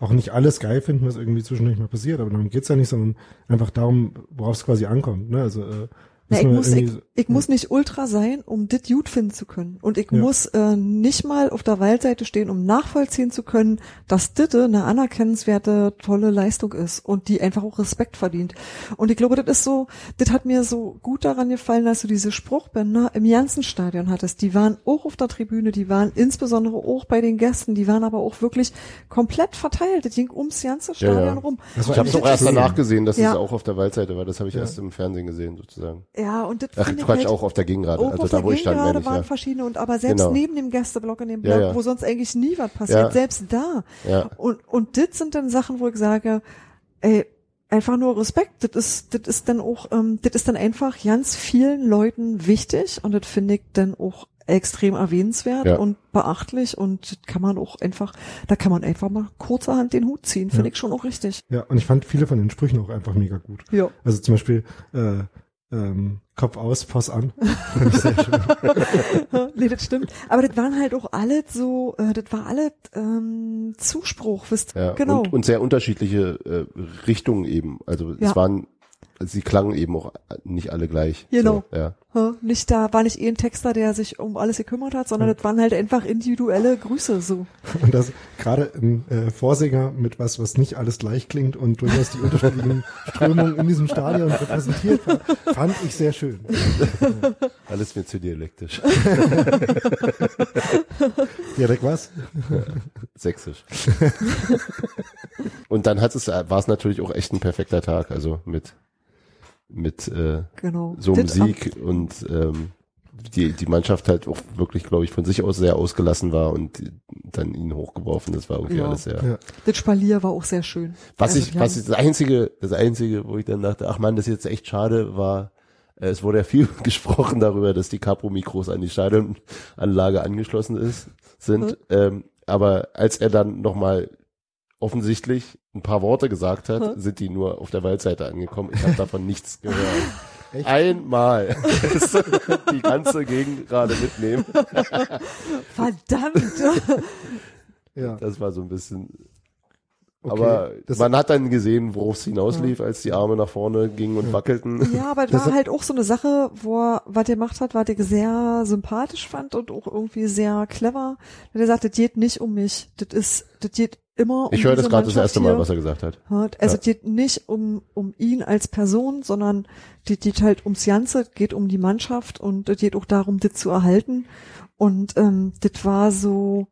auch nicht alles geil finden, was irgendwie zwischendurch mal passiert. Aber darum geht's ja nicht, sondern einfach darum, worauf es quasi ankommt. Ne? Also äh, Na, ich muss, ich, ich muss nicht Ultra sein, um dit gut finden zu können. Und ich Ja. muss äh, nicht mal auf der Waldseite stehen, um nachvollziehen zu können, dass Ditte eine anerkennenswerte, tolle Leistung ist und die einfach auch Respekt verdient. Und ich glaube, das ist so, das hat mir so gut daran gefallen, dass du diese Spruchbänder im ganzen Stadion hattest. Die waren auch auf der Tribüne, die waren insbesondere auch bei den Gästen, die waren aber auch wirklich komplett verteilt. Das ging ums ganze Ja, Stadion ja. rum. Das war Ich habe es auch erst danach gesehen, dass Ja. es auch auf der Waldseite war. Das habe ich Ja. erst im Fernsehen gesehen, sozusagen. Ja, und das Ach, finde ich Quatsch, halt, auch auf der Gegengrade. Auch Also auf da, der wo ich stand, Gegengrade ich, waren ja. verschiedene und aber selbst Genau. neben dem Gästeblock in dem Block, Ja, ja. wo sonst eigentlich nie was passiert, Ja. selbst da. Ja. Und und das sind dann Sachen, wo ich sage, ey, einfach nur Respekt. Das ist das ist dann auch ähm, das ist dann einfach ganz vielen Leuten wichtig und das finde ich dann auch extrem erwähnenswert Ja. und beachtlich und das kann man auch einfach, da kann man einfach mal kurzerhand den Hut ziehen, finde Ja. ich schon auch richtig. Ja, und ich fand viele von den Sprüchen auch einfach mega gut. Ja. Also zum Beispiel äh, ähm, Kopf aus, Pass an. Sehr schön. nee, das stimmt. Aber das waren halt auch alles so, äh, das war alles ähm, Zuspruch, wisst Ja, genau. und, und sehr unterschiedliche äh, Richtungen eben. Also Ja. es waren, sie klangen eben auch nicht alle gleich. Genau. So, ja. Nicht da war nicht eh ein Texter, der sich um alles gekümmert hat, sondern das waren halt einfach individuelle Grüße so. Und das gerade ein äh, Vorsänger mit was, was nicht alles gleich klingt und durchaus die unterschiedlichen Strömungen in diesem Stadion repräsentiert war, fand ich sehr schön. Alles mir zu dialektisch. Direkt was? Sächsisch. und dann hat es, war es natürlich auch echt ein perfekter Tag, also mit, mit äh, Genau. so Das- Musik und ähm, die, die Mannschaft halt auch wirklich, glaube ich, von sich aus sehr ausgelassen war und dann ihn hochgeworfen. Das war irgendwie Ja. alles sehr. Ja. Das Spalier war auch sehr schön. Was Also, ich, was ich, das einzige, das einzige, wo ich dann dachte, ach man, das ist jetzt echt schade, war, äh, es wurde ja viel gesprochen darüber, dass die Capro-Mikros an die Stadionanlage angeschlossen ist, sind. Hm. Ähm, aber als er dann nochmal offensichtlich ein paar Worte gesagt hat, Hm. sind die nur auf der Waldseite angekommen. Ich habe davon nichts gehört. Echt? Einmal. die ganze Gegend gerade mitnehmen. Verdammt! Ja. Das war so ein bisschen. Okay. Aber Das- man hat dann gesehen, worauf es hinauslief, als die Arme nach vorne gingen und wackelten. ja, aber es Das war halt auch so eine Sache, wo er, was er gemacht hat, was ich sehr sympathisch fand und auch irgendwie sehr clever. Der sagt, das geht nicht um mich. Das ist, das geht immer um Ich höre das gerade das erste Mal, was er gesagt hat. hat. Also Ja. es geht nicht um, um ihn als Person, sondern es geht halt ums Ganze, es geht um die Mannschaft und es geht auch darum, das zu erhalten. Und ähm, das war so,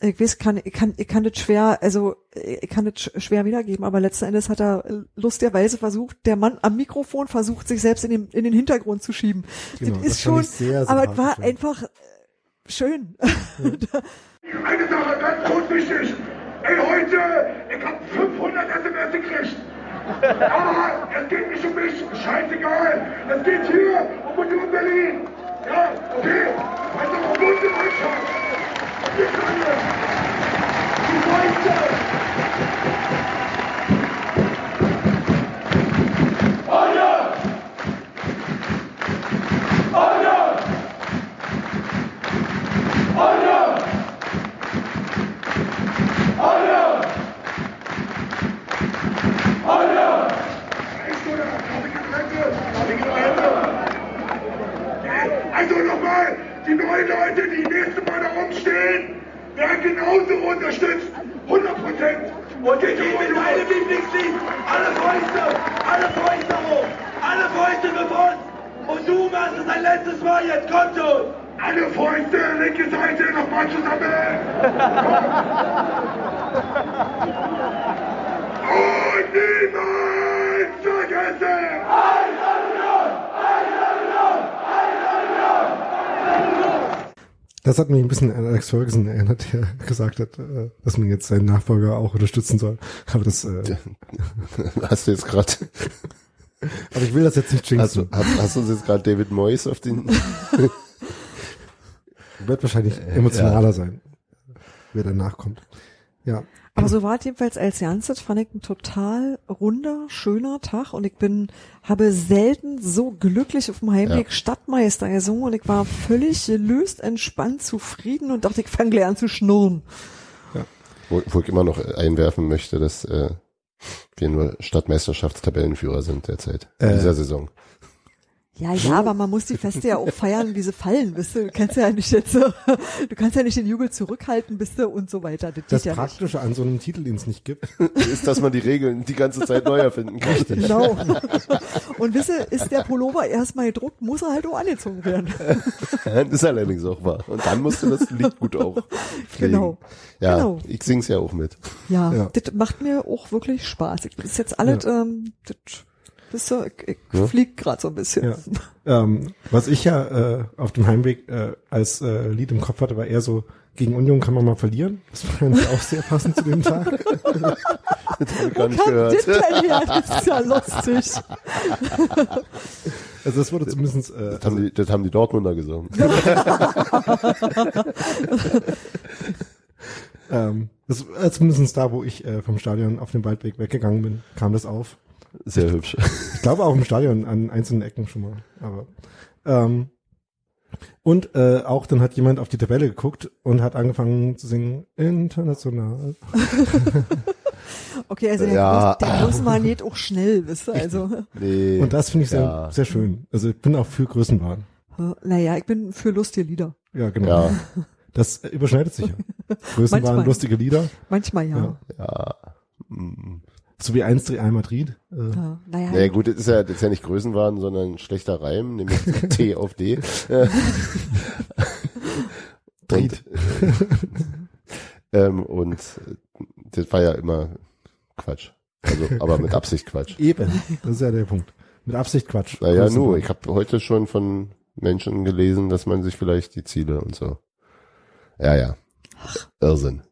ich weiß, kann, ich kann, ich kann das schwer, also ich kann das sch- schwer wiedergeben, aber letzten Endes hat er äh, lustigerweise versucht, der Mann am Mikrofon versucht, sich selbst in den, in den Hintergrund zu schieben. Genau, das ist das fand schon, ich sehr aber es war ja. einfach äh, schön. Eine Sache ganz kurz wichtig. Ey, heute, ich hab 500 SMS gekriegt. Aber es geht nicht um mich, scheißegal. Es geht hier um Union Berlin. Ja, okay? Ist um unsere Mannschaft. Wir alle. Die Leute. Alle! Alle! Alle! die neuen Leute, die nächste Mal da rumstehen, werden genauso unterstützt. 100 Prozent. Und wir gehen mit deinem Lieblingslied. Alle Fäuste, alle Fäuste hoch. Alle Fäuste für uns. Und du machst es ein letztes Mal jetzt. Komm schon. Alle Fäuste, linke Seite, nochmal zusammen. Und niemals vergessen! Das hat mich ein bisschen an Alex Ferguson erinnert, der gesagt hat, äh, dass man jetzt seinen Nachfolger auch unterstützen soll. Aber das, äh, Hast du jetzt gerade, aber ich will das jetzt nicht hast, jinxen. du- hast, hast du uns jetzt gerade David Moyes auf den, Wird wahrscheinlich emotionaler sein, wer danach kommt. Ja, Aber so war es jedenfalls als Ganzes, fand ich ein total runder, schöner Tag und ich bin, habe selten so glücklich auf dem Heimweg Ja. Stadtmeister gesungen und ich war völlig gelöst, entspannt, zufrieden und dachte, ich fange gleich an zu schnurren. wo, wo ich immer noch einwerfen möchte, dass äh, wir nur Stadtmeisterschaftstabellenführer sind derzeit in Äh. dieser Saison. Ja, ja, aber man muss die Feste ja auch feiern, wie sie fallen, wisst du. Du kannst ja nicht jetzt, so- du kannst ja nicht den Jubel zurückhalten, bist du und so weiter. Das, das ja nicht. Praktische an so einem Titel, den es nicht gibt, Ist, dass man die Regeln die ganze Zeit neu erfinden kann. Genau. Und wisse, ist der Pullover erstmal gedruckt, muss er halt auch angezogen werden. Das ist allerdings auch wahr. Und dann musst du das Lied gut auch pflegen. Genau. Ja, Genau. ich sing's ja auch mit. Ja, Ja. das macht mir auch wirklich Spaß. Das ist jetzt alles, ähm, das, wisst du, ich, Ja. flieg gerade so ein bisschen. Ja. ähm, was ich ja äh, auf dem Heimweg äh, als äh, Lied im Kopf hatte, war eher so, gegen Union kann man mal verlieren. Das fand ich auch sehr passend zu dem Tag. Das habe ich gar nicht gehört. das? Das ist ja lustig. Also das wurde zumindest äh, Das haben, die, das haben die Dortmunder gesungen. ähm, das, äh, zumindest da, wo ich äh, vom Stadion auf den Waldweg weggegangen bin, kam das auf. Sehr hübsch. Ich glaube auch im Stadion an einzelnen Ecken schon mal. Aber ähm, und äh, auch dann hat jemand auf die Tabelle geguckt und hat angefangen zu singen international. Okay, also der, Ja. Bus, der nicht auch schnell, wisst ihr, also, Nee. Und das finde ich sehr, Ja. sehr schön. Also ich bin auch für Größenwahn. naja, ich bin für lustige Lieder. Ja, genau. ja, Das überschneidet sich ja. Größenwahn, lustige Lieder. Manchmal ja. Ja. ja. So wie 1 Real Madrid. Äh, ja. Naja, Naja gut, das ist ja, das ist ja nicht Größenwahn, sondern schlechter Reim, nämlich T auf D. Äh, und, ähm, und äh, das war ja immer Quatsch. Also, aber mit Absicht Quatsch. Eben. Das ist ja der Punkt. Mit Absicht Quatsch. Naja, nur. Ich habe heute schon von Menschen gelesen, dass man sich vielleicht die Ziele und so. Ja, ja. Irrsinn.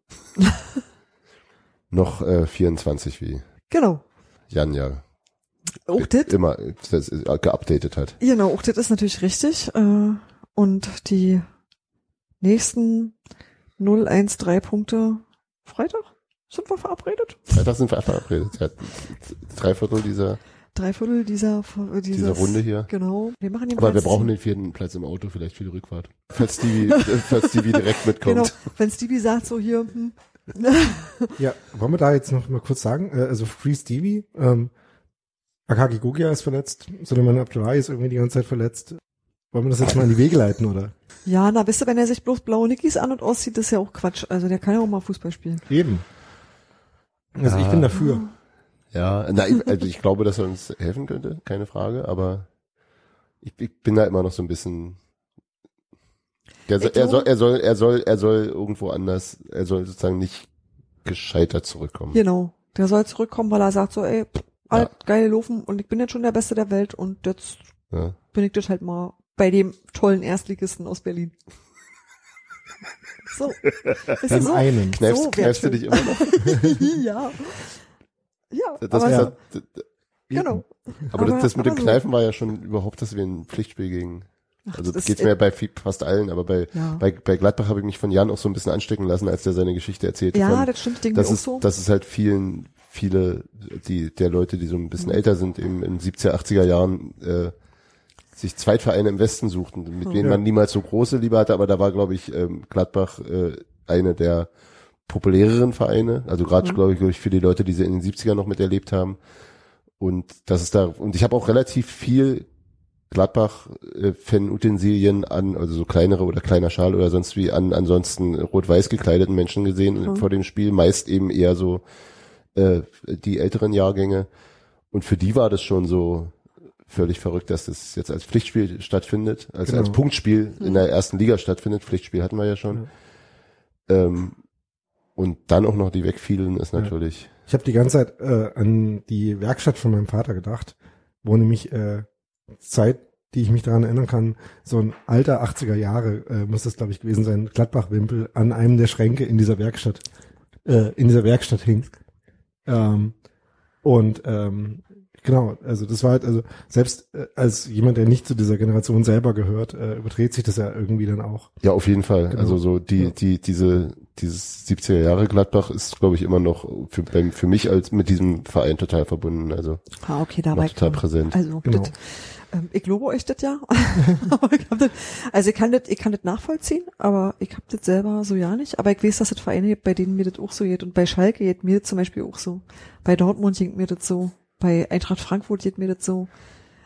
Noch äh, 24, wie genau. Jan ja Auch das, immer das äh, geupdatet hat. genau, auch das ist natürlich richtig. Äh, und die nächsten 013 Punkte Freitag sind wir verabredet. Freitag sind wir verabredet. Ja, drei Viertel dieser, Drei Viertel dieser, dieses, dieser Runde hier. Genau. Wir machen Aber wir jedenfalls- brauchen den vierten Platz im Auto vielleicht für die Rückfahrt. Falls Stevie, äh, falls Stevie direkt mitkommt. Genau. Wenn Stevie sagt so hier, hm, Ja, wollen wir da jetzt noch mal kurz sagen, äh, also Free Stevie, ähm, Akagi Gogia ist verletzt, Suleiman Abdullahi ist irgendwie die ganze Zeit verletzt. Wollen wir das jetzt mal in die Wege leiten, oder? ja, na, wisst ihr, wenn er sich bloß blaue Nickis an und auszieht, ist ja auch Quatsch. Also der kann ja auch mal Fußball spielen. Eben. Also ich Ja. bin dafür. Ja, na, ich, also ich glaube, dass er uns helfen könnte, keine Frage, aber ich, ich bin da immer noch so ein bisschen. Der, soll- er soll, er soll, er soll, er soll irgendwo anders, er soll sozusagen nicht gescheitert zurückkommen. Genau. Der soll zurückkommen, weil er sagt so, ey, pff, alt, Ja. geile Laufen und ich bin jetzt schon der Beste der Welt und jetzt Ja. bin ich das halt mal bei dem tollen Erstligisten aus Berlin. So. Ist Beim so, einen. Kneifst, so kneifst du dich immer noch? ja. Ja, Das, aber, das, so, das, genau. aber, das, das mit aber dem so. Kneifen war ja schon überhaupt, dass wir ein Pflichtspiel gegen. Ach, Also das geht's mir bei fast allen, aber bei, Ja. bei, bei Gladbach habe ich mich von Jan auch so ein bisschen anstecken lassen, als der seine Geschichte erzählte. Ja, von, das stimmt, ich denke mir das auch ist, so. das ist halt vielen, viele, die, der Leute, die so ein bisschen älter sind, eben in 70er, 80er Jahren, äh, sich Zweitvereine im Westen suchten, mit denen Ja. man niemals so große Liebe hatte, aber da war, glaube ich, ähm, Gladbach äh, eine der populäreren Vereine, also gerade, Mhm. glaube ich, glaub ich, für die Leute, die sie in den 70ern noch miterlebt haben. Und das ist da, und ich habe auch relativ viel Gladbach-Fan-Utensilien an, also so kleinere oder kleiner Schal oder sonst wie an ansonsten rot-weiß gekleideten Menschen gesehen Mhm. vor dem Spiel, meist eben eher so äh, die älteren Jahrgänge. Und für die war das schon so völlig verrückt, dass das jetzt als Pflichtspiel stattfindet, als, Genau. als Punktspiel Mhm. in der ersten Liga stattfindet. Pflichtspiel hatten wir ja schon. Ähm, und dann auch noch die wegfielen ist natürlich. Ich habe die ganze Zeit äh, an die Werkstatt von meinem Vater gedacht, wo nämlich äh, Zeit, die ich mich daran erinnern kann, so ein alter 80er Jahre äh, muss das glaube ich gewesen sein, Gladbach-Wimpel an einem der Schränke in dieser Werkstatt, äh, in dieser Werkstatt hing. Ähm, und ähm, genau, also das war halt, also selbst äh, als jemand, der nicht zu dieser Generation selber gehört, äh, überträgt sich das ja irgendwie dann auch. Ja, auf jeden Fall. Genau. Also so die, Ja. die, diese, dieses 70er Jahre Gladbach ist, glaube ich, immer noch für, beim- für mich als mit diesem Verein total verbunden. Also Ah, okay, dabei. total klar. präsent. Also, Genau. das, ähm, ich glaube euch das ja. aber ich das, also ich kann das, ich kann das nachvollziehen, aber ich hab das selber so ja nicht. Aber ich weiß, dass es Vereine gibt, bei denen mir das auch so geht. Und bei Schalke geht mir das zum Beispiel auch so. Bei Dortmund geht mir das so. Bei Eintracht Frankfurt geht mir das so.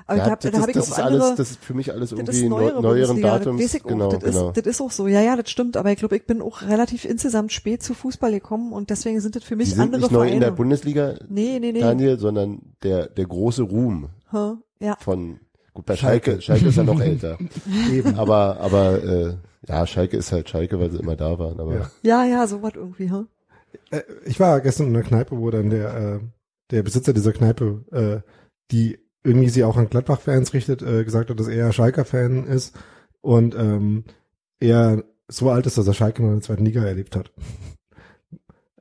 Aber ich hab, das, da habe ich das auch ist andere, alles, das ist für mich alles das irgendwie neuere neueren Datums. Das genau, das, genau. ist, das ist auch so. Ja, ja, das stimmt. Aber ich glaube, ich bin auch relativ insgesamt spät zu Fußball gekommen und deswegen sind das für Die mich sind andere nicht neu Vereine. in der Bundesliga, nee, nee, nee. Daniel, sondern der, der große Ruhm Hä? Ja. von, gut, bei Schalke, Schalke. Schalke ist ja noch älter. Eben. Aber, aber, äh, ja, Schalke ist halt Schalke, weil sie immer da waren, aber. Ja. Ja, ja, so was irgendwie, hä? Äh, ich war gestern in einer Kneipe, wo dann der, äh, der Besitzer dieser Kneipe, äh, die irgendwie sie auch an Gladbach-Fans richtet, äh, gesagt hat, dass er Schalker-Fan ist und ähm, er so alt ist, dass er Schalke noch in der zweiten Liga erlebt hat.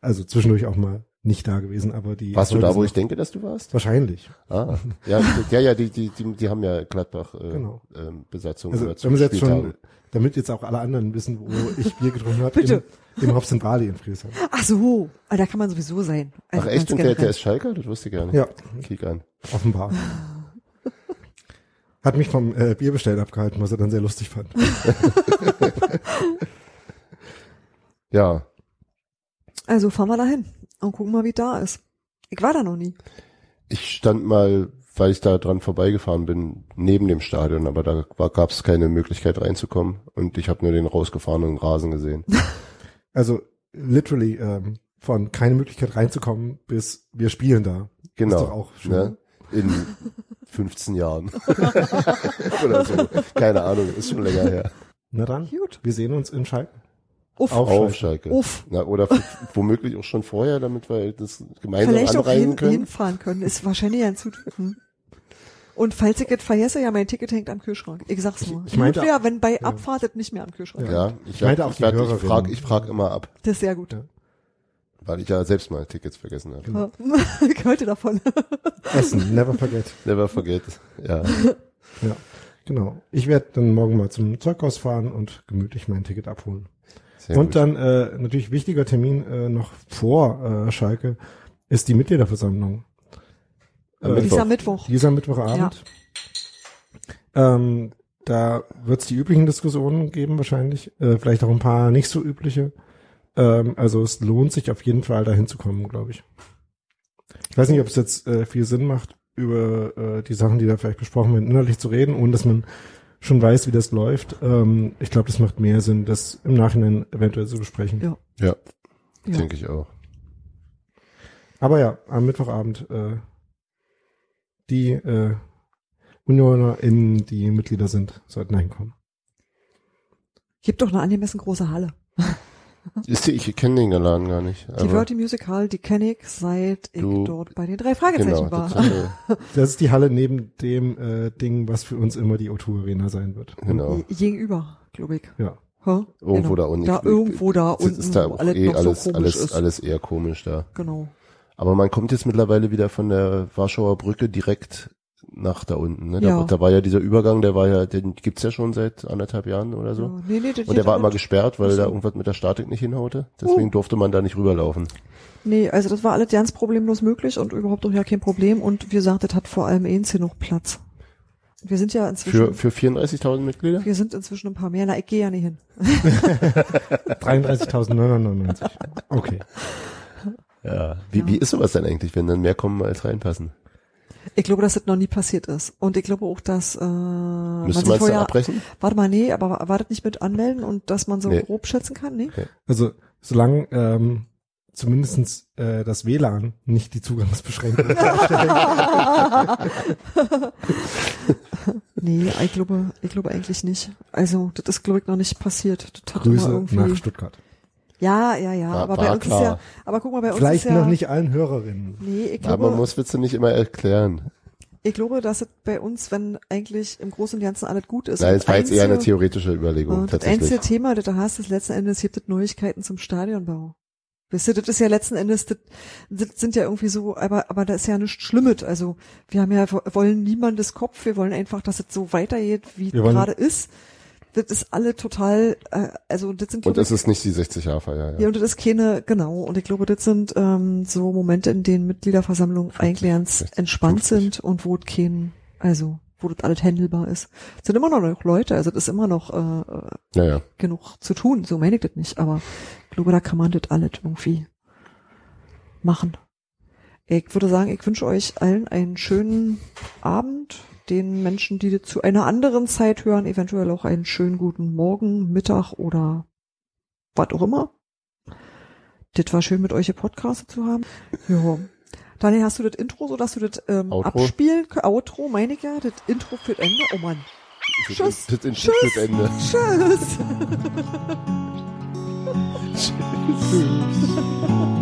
Also zwischendurch auch mal nicht da gewesen, aber die Warst du da, wo ich denke, dass du warst? Wahrscheinlich. Ah, ja, ja, ja, die, die, die, die haben ja Gladbach äh, Genau. ähm, Besatzung Also wir jetzt schon, damit jetzt auch alle anderen wissen, wo ich Bier getrunken habe, Bitte. im, im Hobbs Bali in Friesheim. Ach so, ah, da kann man sowieso sein. Ach Also echt? ganz Und der, der ist Schalker? Das wusste ich gar nicht. Ja, Kick an. offenbar. Hat mich vom äh, Bierbestellen abgehalten, was er dann sehr lustig fand. Ja, Also fahren wir dahin und gucken mal, wie da ist. Ich war da noch nie. ich stand mal, weil ich da dran vorbeigefahren bin, neben dem Stadion, aber da gab es keine Möglichkeit reinzukommen und ich habe nur den rausgefahrenen Rasen gesehen. Also literally ähm, von keine Möglichkeit reinzukommen, bis wir spielen da. Genau. Ist doch auch schön. Ne? In 15 Jahren. Oder so. Keine Ahnung, ist schon länger her. Na dann, Gut. wir sehen uns in Schalke. Uff. Auf Auf Schalke. Uff. Na, oder womöglich auch schon vorher, damit wir das gemeinsam Vielleicht auch anreisen hin, können. hinfahren können. Ist wahrscheinlich ganz gut. Hm. Und falls ich es vergesse, ja, mein Ticket hängt am Kühlschrank. Ich sag's nur. Ich- ich meinte- wäre, wenn bei Abfahrt es nicht mehr am Kühlschrank Ja, hängt. ich, Ich meinte auch ich, die werd- ich frag, ich frag immer ab, Das ist sehr gut. Ja. weil ich ja selbst mal Tickets vergessen habe. Genau. ich hörte davon. Essen, never forget. Never forget. Ja. Ja, genau. Ich werde dann morgen mal zum Zeughaus fahren und gemütlich mein Ticket abholen. Sehr und gut. dann äh, natürlich wichtiger Termin äh, noch vor äh, Schalke ist die Mitgliederversammlung. Am Äh, Mittwoch. Dieser Mittwoch. Dieser Mittwochabend. Ähm, da wird es die üblichen Diskussionen geben wahrscheinlich, äh, vielleicht auch ein paar nicht so übliche. Ähm, also es lohnt sich auf jeden Fall dahin zu kommen, glaube ich. Ich weiß nicht, ob es jetzt äh, viel Sinn macht, über äh, die Sachen, die da vielleicht besprochen werden, innerlich zu reden, ohne dass man schon weiß, wie das läuft. Ähm, ich glaube, das macht mehr Sinn, das im Nachhinein eventuell zu besprechen. Ja. Ja, Ja. denke ich auch. Aber ja, am Mittwochabend äh, die äh, UnionerInnen, die Mitglieder sind, sollten hinkommen. Gibt doch eine angemessen große Halle. Ist die, ich kenne den Laden gar nicht. Die Verti Music Hall, die kenne ich, seit ich Du- dort bei den drei Fragezeichen genau, war. das, Das ist die Halle neben dem äh, Ding, was für uns immer die O2 Arena sein wird. genau. Gegenüber, glaube ich. Ja. Hä? Irgendwo Genau. da unten. Da Ich- irgendwo da Das unten, ist da alles eh so alles, komisch alles, ist. alles eher komisch da. Genau. Aber man kommt jetzt mittlerweile wieder von der Warschauer Brücke direkt nach da unten. Ne? Da, Ja. da war ja dieser Übergang, der war ja, den gibt's ja schon seit anderthalb Jahren oder so. Ja. Nee, nee, das Und der war immer gesperrt, weil da irgendwas mit der Statik nicht hinhaute. Deswegen Oh. durfte man da nicht rüberlaufen. Nee, also das war alles ganz problemlos möglich und überhaupt auch ja kein Problem. Und wie gesagt, das hat vor allem eh noch Platz. Wir sind ja inzwischen, Für, für 34.000 Mitglieder? wir sind inzwischen ein paar mehr. Na, ich gehe ja nicht hin. 33.999. Okay. Ja. Wie, Ja. wie ist sowas denn eigentlich, wenn dann mehr kommen als reinpassen? Ich glaube, dass das noch nie passiert ist. Und ich glaube auch, dass äh, man Müsste sich man dann vorher, abbrechen? warte mal, nee, aber war das nicht mit anmelden und dass man so Nee. grob schätzen kann? Nee? Also solange ähm, zumindestens äh, das WLAN nicht die Zugangsbeschränkung darstellt. Nee, ich glaube, ich glaube eigentlich nicht. Also, das ist, glaube ich, noch nicht passiert. Das hat Grüße irgendwie. nach Stuttgart. Ja, ja, ja. War- aber war bei uns klar. ist ja, aber guck mal, bei uns Vielleicht ist ja, noch nicht allen Hörerinnen. Nee, ich Aber glaube, man muss Witze nicht immer erklären. ich glaube, dass es bei uns, wenn eigentlich im Großen und Ganzen alles gut ist. Nein, es war jetzt eher eine theoretische Überlegung, Und das tatsächlich. einzige Thema, das du hast, ist letzten Endes, gibt es Neuigkeiten zum Stadionbau. Weißt du, das ist ja letzten Endes, das, das sind ja irgendwie so, aber, aber da ist ja nichts Schlimmes. Also, wir haben ja, wollen niemandes Kopf, wir wollen einfach, dass es so weitergeht, wie es gerade ist. Das ist alle total, äh, also, das sind, Und es ist nicht die 60-Jahr-Feier, ja, ja. und das ist keine, genau. Und ich glaube, das sind ähm, so Momente, in denen Mitgliederversammlungen eigentlich ganz 60, entspannt 50. sind und wo es kein, also wo das alles handelbar ist. Es sind immer noch Leute, also das ist immer noch äh, äh, Naja. genug zu tun, so meine ich das nicht, aber ich glaube, da kann man das alles irgendwie machen. Ich würde sagen, ich wünsche euch allen einen schönen Abend. Den Menschen, die das zu einer anderen Zeit hören, eventuell auch einen schönen guten Morgen, Mittag oder was auch immer. Das war schön, mit euch hier Podcast zu haben. Ja. Daniel, hast du das Intro, so dass du das ähm, Outro? abspielen kannst? Outro, meine ich ja. Das Intro für das Ende. Oh Mann. Tschüss. Das Intro Tschüss. fürs Ende. Tschüss. Tschüss.